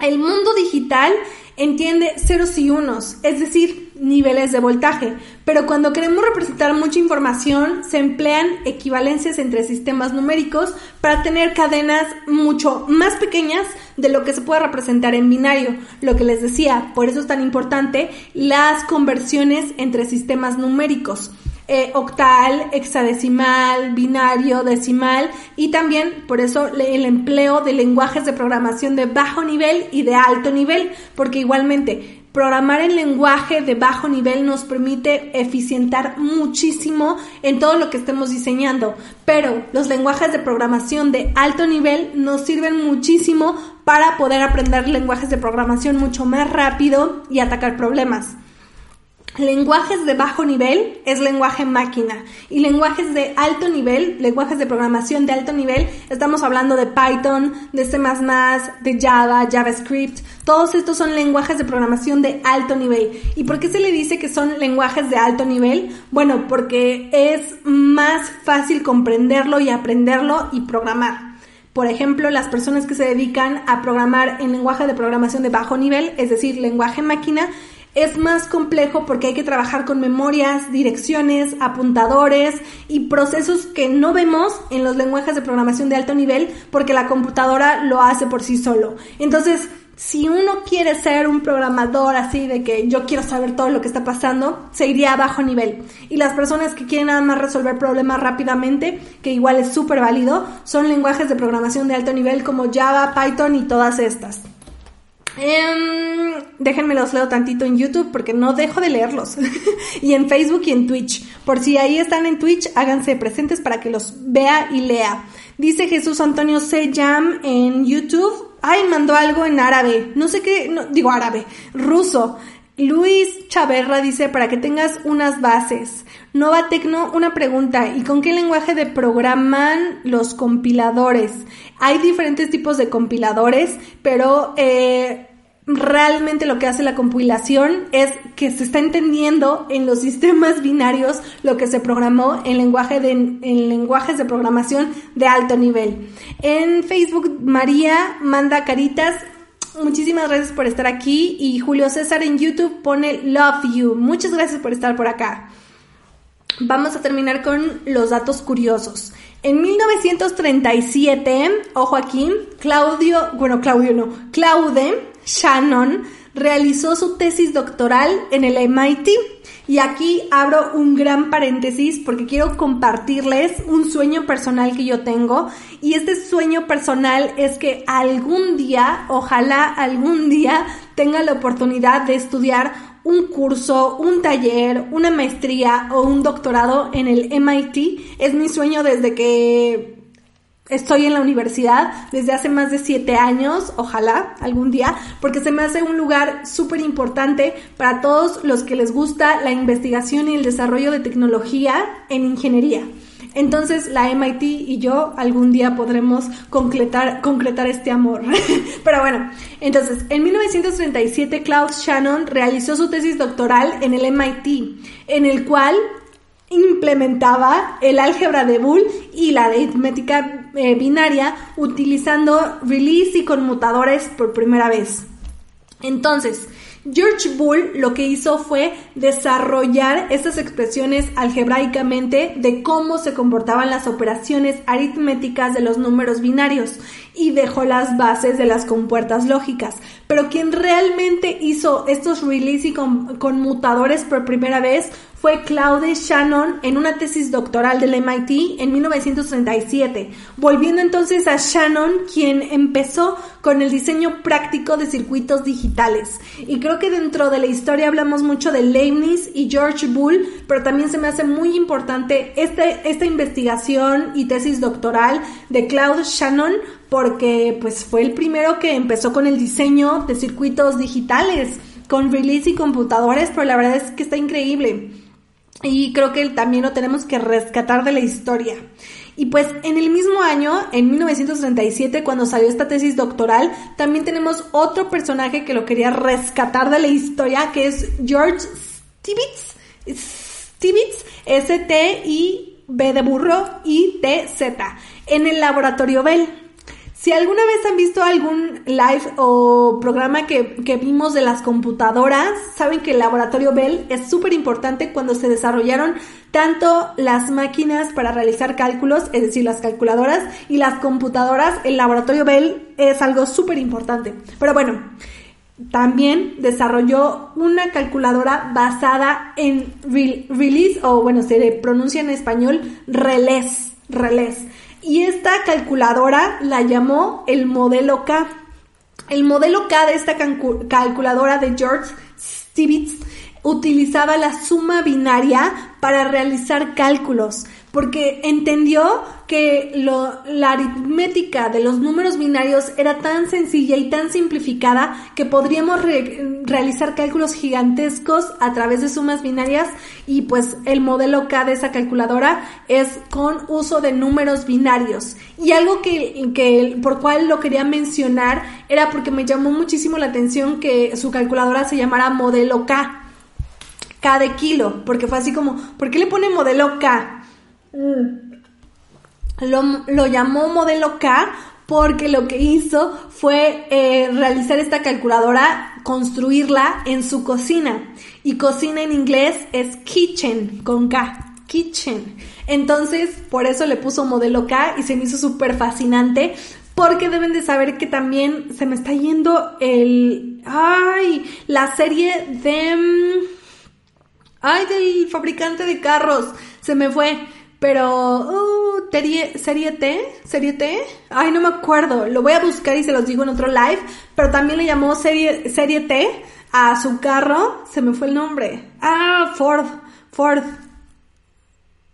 El mundo digital entiende ceros y unos, es decir, niveles de voltaje, pero cuando queremos representar mucha información se emplean equivalencias entre sistemas numéricos para tener cadenas mucho más pequeñas de lo que se puede representar en binario. Lo que les decía, por eso es tan importante las conversiones entre sistemas numéricos. Eh, octal, hexadecimal, binario, decimal y también por eso el empleo de lenguajes de programación de bajo nivel y de alto nivel, porque igualmente programar en lenguaje de bajo nivel nos permite eficientar muchísimo en todo lo que estemos diseñando, pero los lenguajes de programación de alto nivel nos sirven muchísimo para poder aprender lenguajes de programación mucho más rápido y atacar problemas. Lenguajes de bajo nivel es lenguaje máquina y lenguajes de alto nivel, lenguajes de programación de alto nivel, estamos hablando de Python, de C++, de Java, JavaScript, todos estos son lenguajes de programación de alto nivel. ¿Y por qué se le dice que son lenguajes de alto nivel? Bueno, porque es más fácil comprenderlo y aprenderlo y programar. Por ejemplo, las personas que se dedican a programar en lenguaje de programación de bajo nivel, es decir, lenguaje máquina, es más complejo porque hay que trabajar con memorias, direcciones, apuntadores y procesos que no vemos en los lenguajes de programación de alto nivel porque la computadora lo hace por sí solo. Entonces, si uno quiere ser un programador así de que yo quiero saber todo lo que está pasando, se iría a bajo nivel. Y las personas que quieren nada más resolver problemas rápidamente, que igual es súper válido, son lenguajes de programación de alto nivel como Java, Python y todas estas. Eh, déjenme los leo tantito en YouTube porque no dejo de leerlos. y en Facebook y en Twitch. Por si ahí están en Twitch, háganse presentes para que los vea y lea. Dice Jesús Antonio C. Jam en YouTube. Ay, mandó algo en árabe. No sé qué, no, digo árabe, ruso. Luis Chaverra dice para que tengas unas bases. Nova Tecno, una pregunta. ¿Y con qué lenguaje de programan los compiladores? Hay diferentes tipos de compiladores, pero eh, realmente lo que hace la compilación es que se está entendiendo en los sistemas binarios lo que se programó en, lenguaje de, en lenguajes de programación de alto nivel. En Facebook, María manda caritas Muchísimas gracias por estar aquí y Julio César en YouTube pone Love You. Muchas gracias por estar por acá. Vamos a terminar con los datos curiosos. En 1937, ojo aquí, Claudio, bueno, Claudio no, Claude Shannon realizó su tesis doctoral en el MIT y aquí abro un gran paréntesis porque quiero compartirles un sueño personal que yo tengo. Y este sueño personal es que algún día, ojalá algún día, tenga la oportunidad de estudiar un curso, un taller, una maestría o un doctorado en el MIT. Es mi sueño desde que Estoy en la universidad desde hace más de siete años, ojalá algún día, porque se me hace un lugar súper importante para todos los que les gusta la investigación y el desarrollo de tecnología en ingeniería. Entonces la MIT y yo algún día podremos concretar, concretar este amor. Pero bueno, entonces en 1937 Klaus Shannon realizó su tesis doctoral en el MIT, en el cual implementaba el álgebra de Boole y la aritmética eh, binaria utilizando release y conmutadores por primera vez. Entonces, George Bull lo que hizo fue desarrollar estas expresiones algebraicamente de cómo se comportaban las operaciones aritméticas de los números binarios y dejó las bases de las compuertas lógicas. Pero quien realmente hizo estos release y conmutadores por primera vez fue Claude Shannon en una tesis doctoral del MIT en 1937. Volviendo entonces a Shannon, quien empezó con el diseño práctico de circuitos digitales. Y creo que dentro de la historia hablamos mucho de Leibniz y George Bull, pero también se me hace muy importante este, esta investigación y tesis doctoral de Claude Shannon porque pues fue el primero que empezó con el diseño de circuitos digitales con release y computadores, pero la verdad es que está increíble. Y creo que también lo tenemos que rescatar de la historia. Y pues en el mismo año, en 1937, cuando salió esta tesis doctoral, también tenemos otro personaje que lo quería rescatar de la historia, que es George Stibitz. Stibitz, S-T-I-B de burro y T-Z, en el laboratorio Bell. Si alguna vez han visto algún live o programa que, que vimos de las computadoras, saben que el laboratorio Bell es súper importante cuando se desarrollaron tanto las máquinas para realizar cálculos, es decir, las calculadoras, y las computadoras. El laboratorio Bell es algo súper importante. Pero bueno, también desarrolló una calculadora basada en release, o bueno, se pronuncia en español relés, relés. Y esta calculadora la llamó el modelo K. El modelo K de esta calculadora de George Stibitz utilizaba la suma binaria para realizar cálculos porque entendió que la aritmética de los números binarios era tan sencilla y tan simplificada que podríamos realizar cálculos gigantescos a través de sumas binarias y pues el modelo K de esa calculadora es con uso de números binarios. Y algo que, que por cual lo quería mencionar era porque me llamó muchísimo la atención que su calculadora se llamara modelo K. K de kilo, porque fue así como, ¿por qué le pone modelo K? Mm. Lo, llamó modelo K porque lo que hizo fue eh, realizar esta calculadora, construirla en su cocina. Y cocina en inglés es kitchen, con K, kitchen. Entonces, por eso le puso modelo K y se me hizo súper fascinante. Porque deben de saber que también se me está yendo el... ¡Ay! La serie de... Mm, ¡Ay! Del fabricante de carros. Se me fue. Pero, uh, serie, T, serie T, ay, no me acuerdo, lo voy a buscar y se los digo en otro live, pero también le llamó serie, serie T a su carro, se me fue el nombre, ah, Ford, Ford,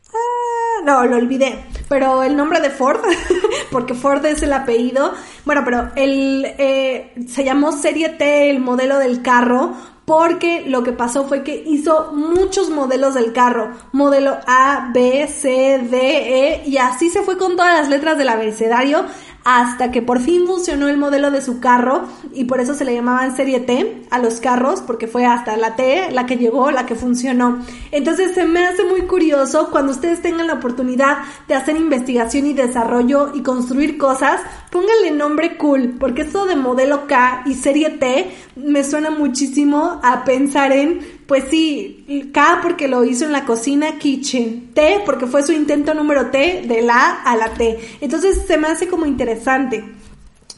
ah, no, lo olvidé, pero el nombre de Ford, porque Ford es el apellido, bueno, pero el, eh, se llamó serie T el modelo del carro porque lo que pasó fue que hizo muchos modelos del carro, modelo A, B, C, D, E, y así se fue con todas las letras del abecedario hasta que por fin funcionó el modelo de su carro y por eso se le llamaban serie T a los carros porque fue hasta la T la que llegó, la que funcionó. Entonces se me hace muy curioso cuando ustedes tengan la oportunidad de hacer investigación y desarrollo y construir cosas, pónganle nombre cool porque esto de modelo K y serie T me suena muchísimo a pensar en pues sí, K porque lo hizo en la cocina kitchen, T porque fue su intento número T de la a la T. Entonces se me hace como interesante.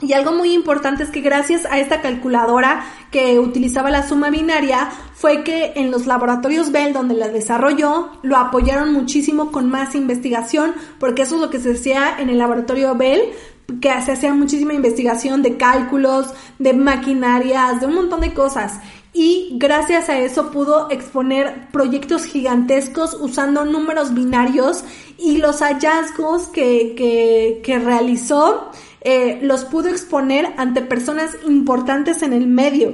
Y algo muy importante es que gracias a esta calculadora que utilizaba la suma binaria fue que en los laboratorios Bell donde la desarrolló lo apoyaron muchísimo con más investigación porque eso es lo que se hacía en el laboratorio Bell que se hacía muchísima investigación de cálculos, de maquinarias, de un montón de cosas y gracias a eso pudo exponer proyectos gigantescos usando números binarios y los hallazgos que, realizó eh, los pudo exponer ante personas importantes en el medio.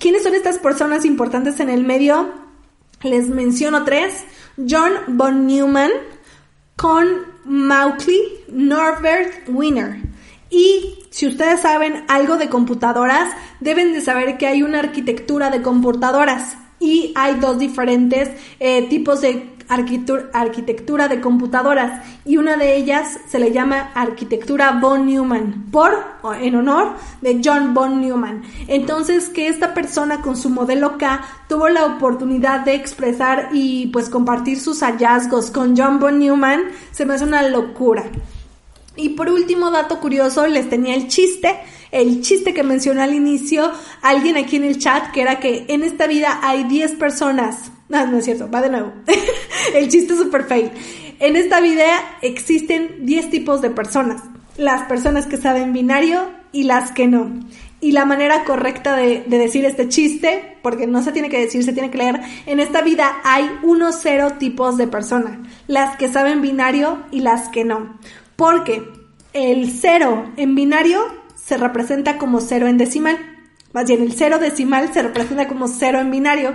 ¿Quiénes son estas personas importantes en el medio? Les menciono tres. John von Neumann, con Mauchly, Norbert Wiener. Y si ustedes saben algo de computadoras, deben de saber que hay una arquitectura de computadoras y hay dos diferentes eh, tipos de arquitectura de computadoras y una de ellas se le llama arquitectura von Neumann por en honor de John von Neumann. Entonces que esta persona con su modelo K tuvo la oportunidad de expresar y pues compartir sus hallazgos con John von Neumann se me hace una locura. Y por último, dato curioso, les tenía el chiste, el chiste que mencionó al inicio alguien aquí en el chat, que era que en esta vida hay 10 personas. No, no es cierto, va de nuevo. el chiste es super fail. En esta vida existen 10 tipos de personas. Las personas que saben binario y las que no. Y la manera correcta de, de, decir este chiste, porque no se tiene que decir, se tiene que leer, en esta vida hay unos cero tipos de personas, las que saben binario y las que no porque el cero en binario se representa como cero en decimal. Más bien, el cero decimal se representa como cero en binario.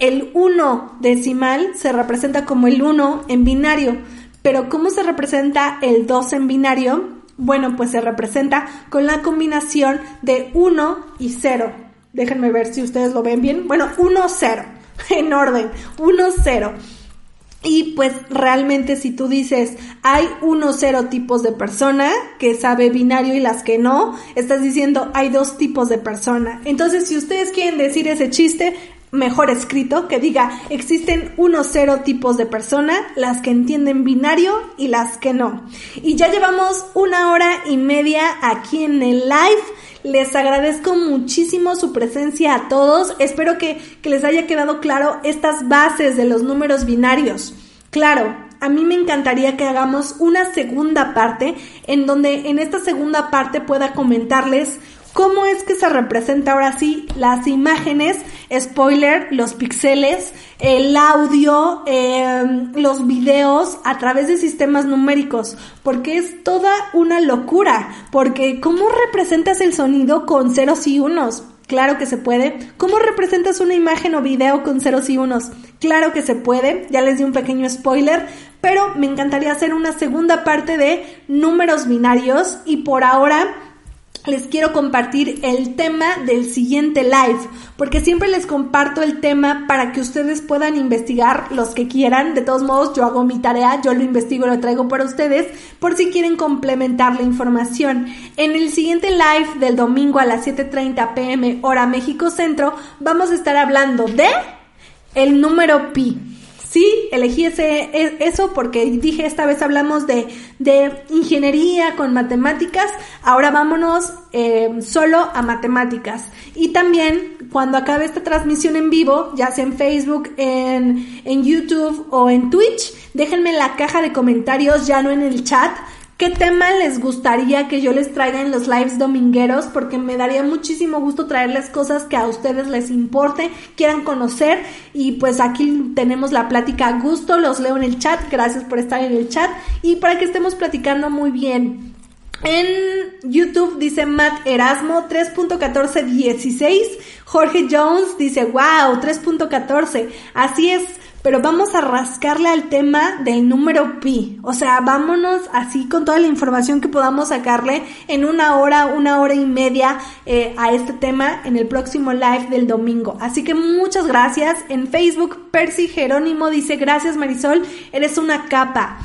El 1 decimal se representa como el 1 en binario. Pero ¿cómo se representa el 2 en binario? Bueno, pues se representa con la combinación de 1 y 0. Déjenme ver si ustedes lo ven bien. Bueno, 1, 0. En orden. 1, 0. Y pues realmente si tú dices hay unos cero tipos de persona que sabe binario y las que no, estás diciendo hay dos tipos de persona. Entonces si ustedes quieren decir ese chiste, mejor escrito que diga existen unos cero tipos de persona, las que entienden binario y las que no. Y ya llevamos una hora y media aquí en el live. Les agradezco muchísimo su presencia a todos. Espero que, que les haya quedado claro estas bases de los números binarios. Claro, a mí me encantaría que hagamos una segunda parte en donde en esta segunda parte pueda comentarles cómo es que se representa ahora sí las imágenes, spoiler, los píxeles, el audio, em, los videos a través de sistemas numéricos, porque es toda una locura, porque ¿cómo representas el sonido con ceros y unos? Claro que se puede. ¿Cómo representas una imagen o video con ceros y unos? Claro que se puede. Ya les di un pequeño spoiler, pero me encantaría hacer una segunda parte de números binarios y por ahora les quiero compartir el tema del siguiente live, porque siempre les comparto el tema para que ustedes puedan investigar los que quieran. De todos modos, yo hago mi tarea, yo lo investigo, lo traigo para ustedes, por si quieren complementar la información. En el siguiente live del domingo a las 7.30 pm hora México Centro, vamos a estar hablando de el número pi. Sí, elegí ese, e, eso porque dije esta vez hablamos de, de ingeniería con matemáticas, ahora vámonos eh, solo a matemáticas. Y también cuando acabe esta transmisión en vivo, ya sea en Facebook, en, en YouTube o en Twitch, déjenme en la caja de comentarios, ya no en el chat, ¿Qué tema les gustaría que yo les traiga en los lives domingueros? Porque me daría muchísimo gusto traerles cosas que a ustedes les importe, quieran conocer. Y pues aquí tenemos la plática a gusto, los leo en el chat, gracias por estar en el chat y para que estemos platicando muy bien. En YouTube dice Matt Erasmo 3.1416. Jorge Jones dice, wow, 3.14. Así es, pero vamos a rascarle al tema del número pi. O sea, vámonos así con toda la información que podamos sacarle en una hora, una hora y media eh, a este tema en el próximo live del domingo. Así que muchas gracias. En Facebook, Percy Jerónimo dice, gracias Marisol, eres una capa.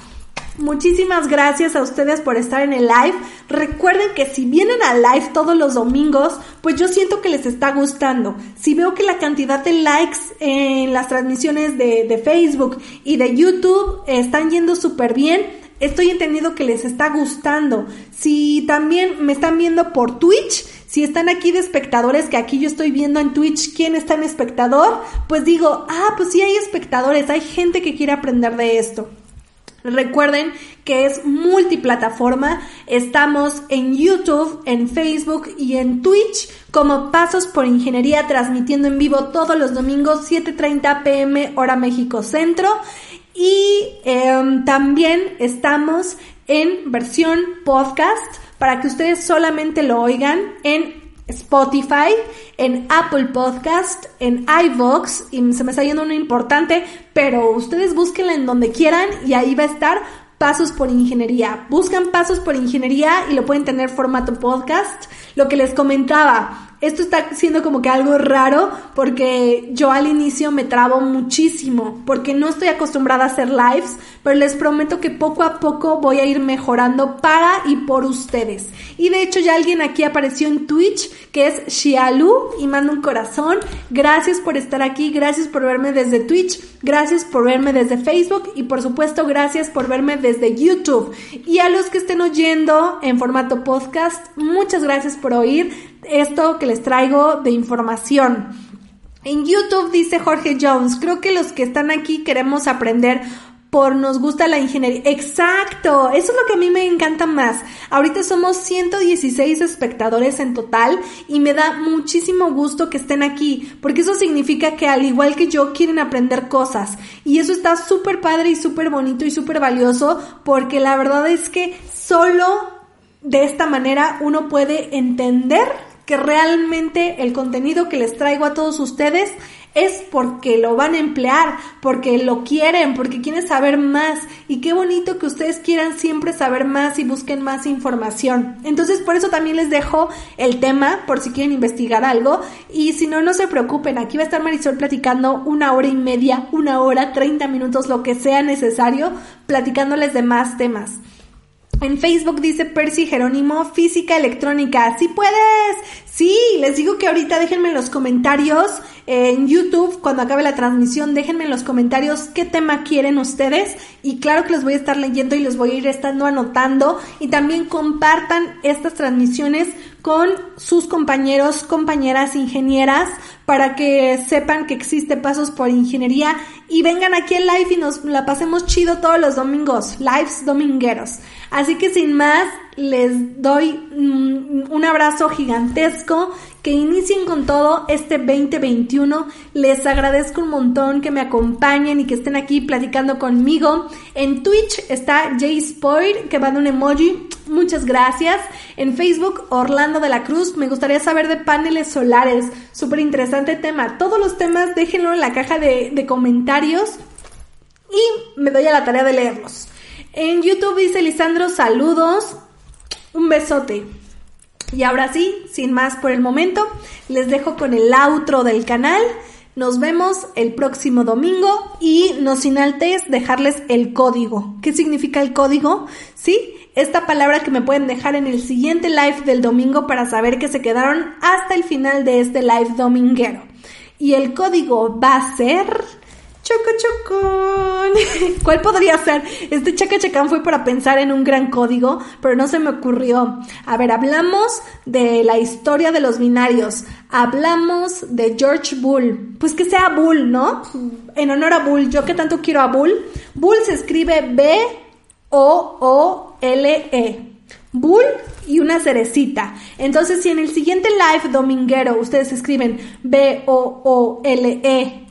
Muchísimas gracias a ustedes por estar en el live. Recuerden que si vienen al live todos los domingos, pues yo siento que les está gustando. Si veo que la cantidad de likes en las transmisiones de, de Facebook y de YouTube están yendo súper bien, estoy entendiendo que les está gustando. Si también me están viendo por Twitch, si están aquí de espectadores, que aquí yo estoy viendo en Twitch quién está en espectador, pues digo, ah, pues sí hay espectadores, hay gente que quiere aprender de esto. Recuerden que es multiplataforma. Estamos en YouTube, en Facebook y en Twitch como Pasos por Ingeniería transmitiendo en vivo todos los domingos 7.30 pm hora México Centro. Y em, también estamos en versión podcast para que ustedes solamente lo oigan en Spotify, en Apple Podcast, en iVoox, y se me está yendo uno importante, pero ustedes búsquenla en donde quieran y ahí va a estar Pasos por Ingeniería. Buscan Pasos por Ingeniería y lo pueden tener formato podcast. Lo que les comentaba, esto está siendo como que algo raro porque yo al inicio me trabo muchísimo porque no estoy acostumbrada a hacer lives, pero les prometo que poco a poco voy a ir mejorando para y por ustedes. Y de hecho ya alguien aquí apareció en Twitch que es Xialu y manda un corazón. Gracias por estar aquí, gracias por verme desde Twitch, gracias por verme desde Facebook y por supuesto gracias por verme desde YouTube. Y a los que estén oyendo en formato podcast, muchas gracias por oír esto que les traigo de información. En YouTube dice Jorge Jones, creo que los que están aquí queremos aprender por nos gusta la ingeniería. Exacto, eso es lo que a mí me encanta más. Ahorita somos 116 espectadores en total y me da muchísimo gusto que estén aquí, porque eso significa que al igual que yo quieren aprender cosas. Y eso está súper padre y súper bonito y súper valioso, porque la verdad es que solo de esta manera uno puede entender que realmente el contenido que les traigo a todos ustedes es porque lo van a emplear, porque lo quieren, porque quieren saber más. Y qué bonito que ustedes quieran siempre saber más y busquen más información. Entonces, por eso también les dejo el tema, por si quieren investigar algo. Y si no, no se preocupen, aquí va a estar Marisol platicando una hora y media, una hora, 30 minutos, lo que sea necesario, platicándoles de más temas. En Facebook dice Percy Jerónimo, física electrónica. ¡Sí puedes! Sí, les digo que ahorita déjenme en los comentarios en YouTube, cuando acabe la transmisión, déjenme en los comentarios qué tema quieren ustedes y claro que los voy a estar leyendo y los voy a ir estando anotando y también compartan estas transmisiones con sus compañeros, compañeras ingenieras para que sepan que existe Pasos por Ingeniería y vengan aquí en live y nos la pasemos chido todos los domingos, lives domingueros. Así que sin más, les doy mm, un abrazo gigantesco, que inicien con todo este 2021. Les agradezco un montón que me acompañen y que estén aquí platicando conmigo. En Twitch está Jay Spoil, que va de un emoji. Muchas gracias. En Facebook, Orlando de la Cruz. Me gustaría saber de paneles solares. Súper interesante tema. Todos los temas déjenlo en la caja de, de comentarios y me doy a la tarea de leerlos. En YouTube dice Lisandro, saludos. Un besote. Y ahora sí, sin más por el momento, les dejo con el outro del canal. Nos vemos el próximo domingo y no sin dejarles el código. ¿Qué significa el código? Sí, esta palabra que me pueden dejar en el siguiente live del domingo para saber que se quedaron hasta el final de este live dominguero. Y el código va a ser Choco chocón. ¿Cuál podría ser? Este chacachacán fue para pensar en un gran código, pero no se me ocurrió. A ver, hablamos de la historia de los binarios. Hablamos de George Bull. Pues que sea Bull, ¿no? En honor a Bull. Yo que tanto quiero a Bull. Bull se escribe B-O-O-L-E. Bull y una cerecita. Entonces, si en el siguiente live dominguero ustedes escriben B-O-O-L-E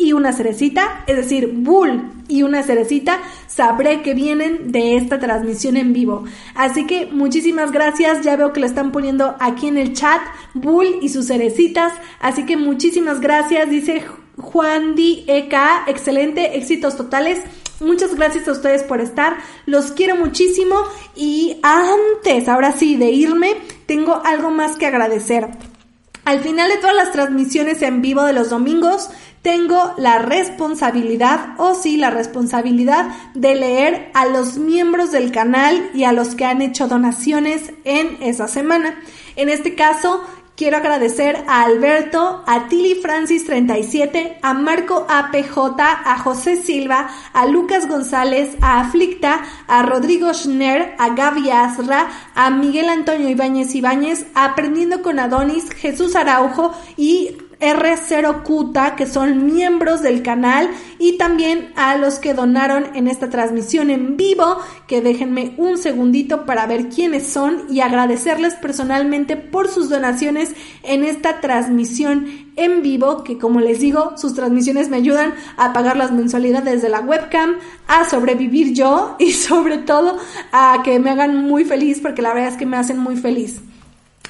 y una cerecita, es decir, bull y una cerecita, sabré que vienen de esta transmisión en vivo. Así que muchísimas gracias, ya veo que lo están poniendo aquí en el chat, bull y sus cerecitas, así que muchísimas gracias, dice Juan Di EK, excelente, éxitos totales. Muchas gracias a ustedes por estar, los quiero muchísimo y antes, ahora sí, de irme, tengo algo más que agradecer. Al final de todas las transmisiones en vivo de los domingos, tengo la responsabilidad, o sí, la responsabilidad de leer a los miembros del canal y a los que han hecho donaciones en esa semana. En este caso, quiero agradecer a Alberto, a Tilly Francis 37, a Marco APJ, a José Silva, a Lucas González, a Aflicta, a Rodrigo Schner, a Gaby Asra, a Miguel Antonio Ibáñez Ibáñez, a Aprendiendo con Adonis, Jesús Araujo y R0 Cuta, que son miembros del canal, y también a los que donaron en esta transmisión en vivo, que déjenme un segundito para ver quiénes son y agradecerles personalmente por sus donaciones en esta transmisión en vivo, que como les digo, sus transmisiones me ayudan a pagar las mensualidades de la webcam, a sobrevivir yo y sobre todo a que me hagan muy feliz, porque la verdad es que me hacen muy feliz.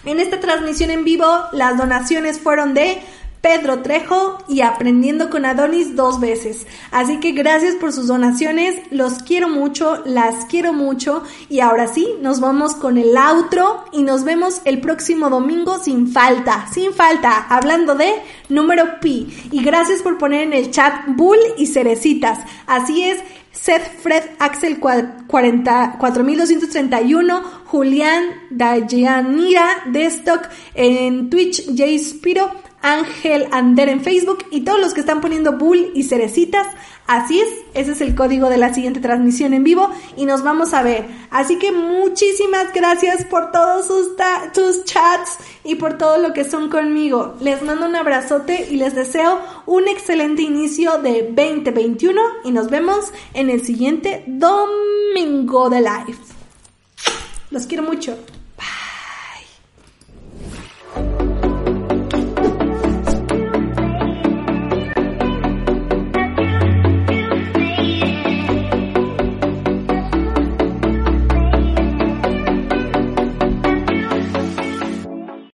En esta transmisión en vivo, las donaciones fueron de Pedro Trejo y Aprendiendo con Adonis dos veces. Así que gracias por sus donaciones, los quiero mucho, las quiero mucho y ahora sí, nos vamos con el outro y nos vemos el próximo domingo sin falta, sin falta, hablando de número pi. Y gracias por poner en el chat bull y cerecitas. Así es. Seth Fred Axel 4231, Julián Dayanira Destock en Twitch, Jay Spiro, Ángel Ander en Facebook y todos los que están poniendo bull y cerecitas. Así es, ese es el código de la siguiente transmisión en vivo y nos vamos a ver. Así que muchísimas gracias por todos sus, chats y por todo lo que son conmigo. Les mando un abrazote y les deseo un excelente inicio de 2021 y nos vemos en el siguiente domingo de live. Los quiero mucho.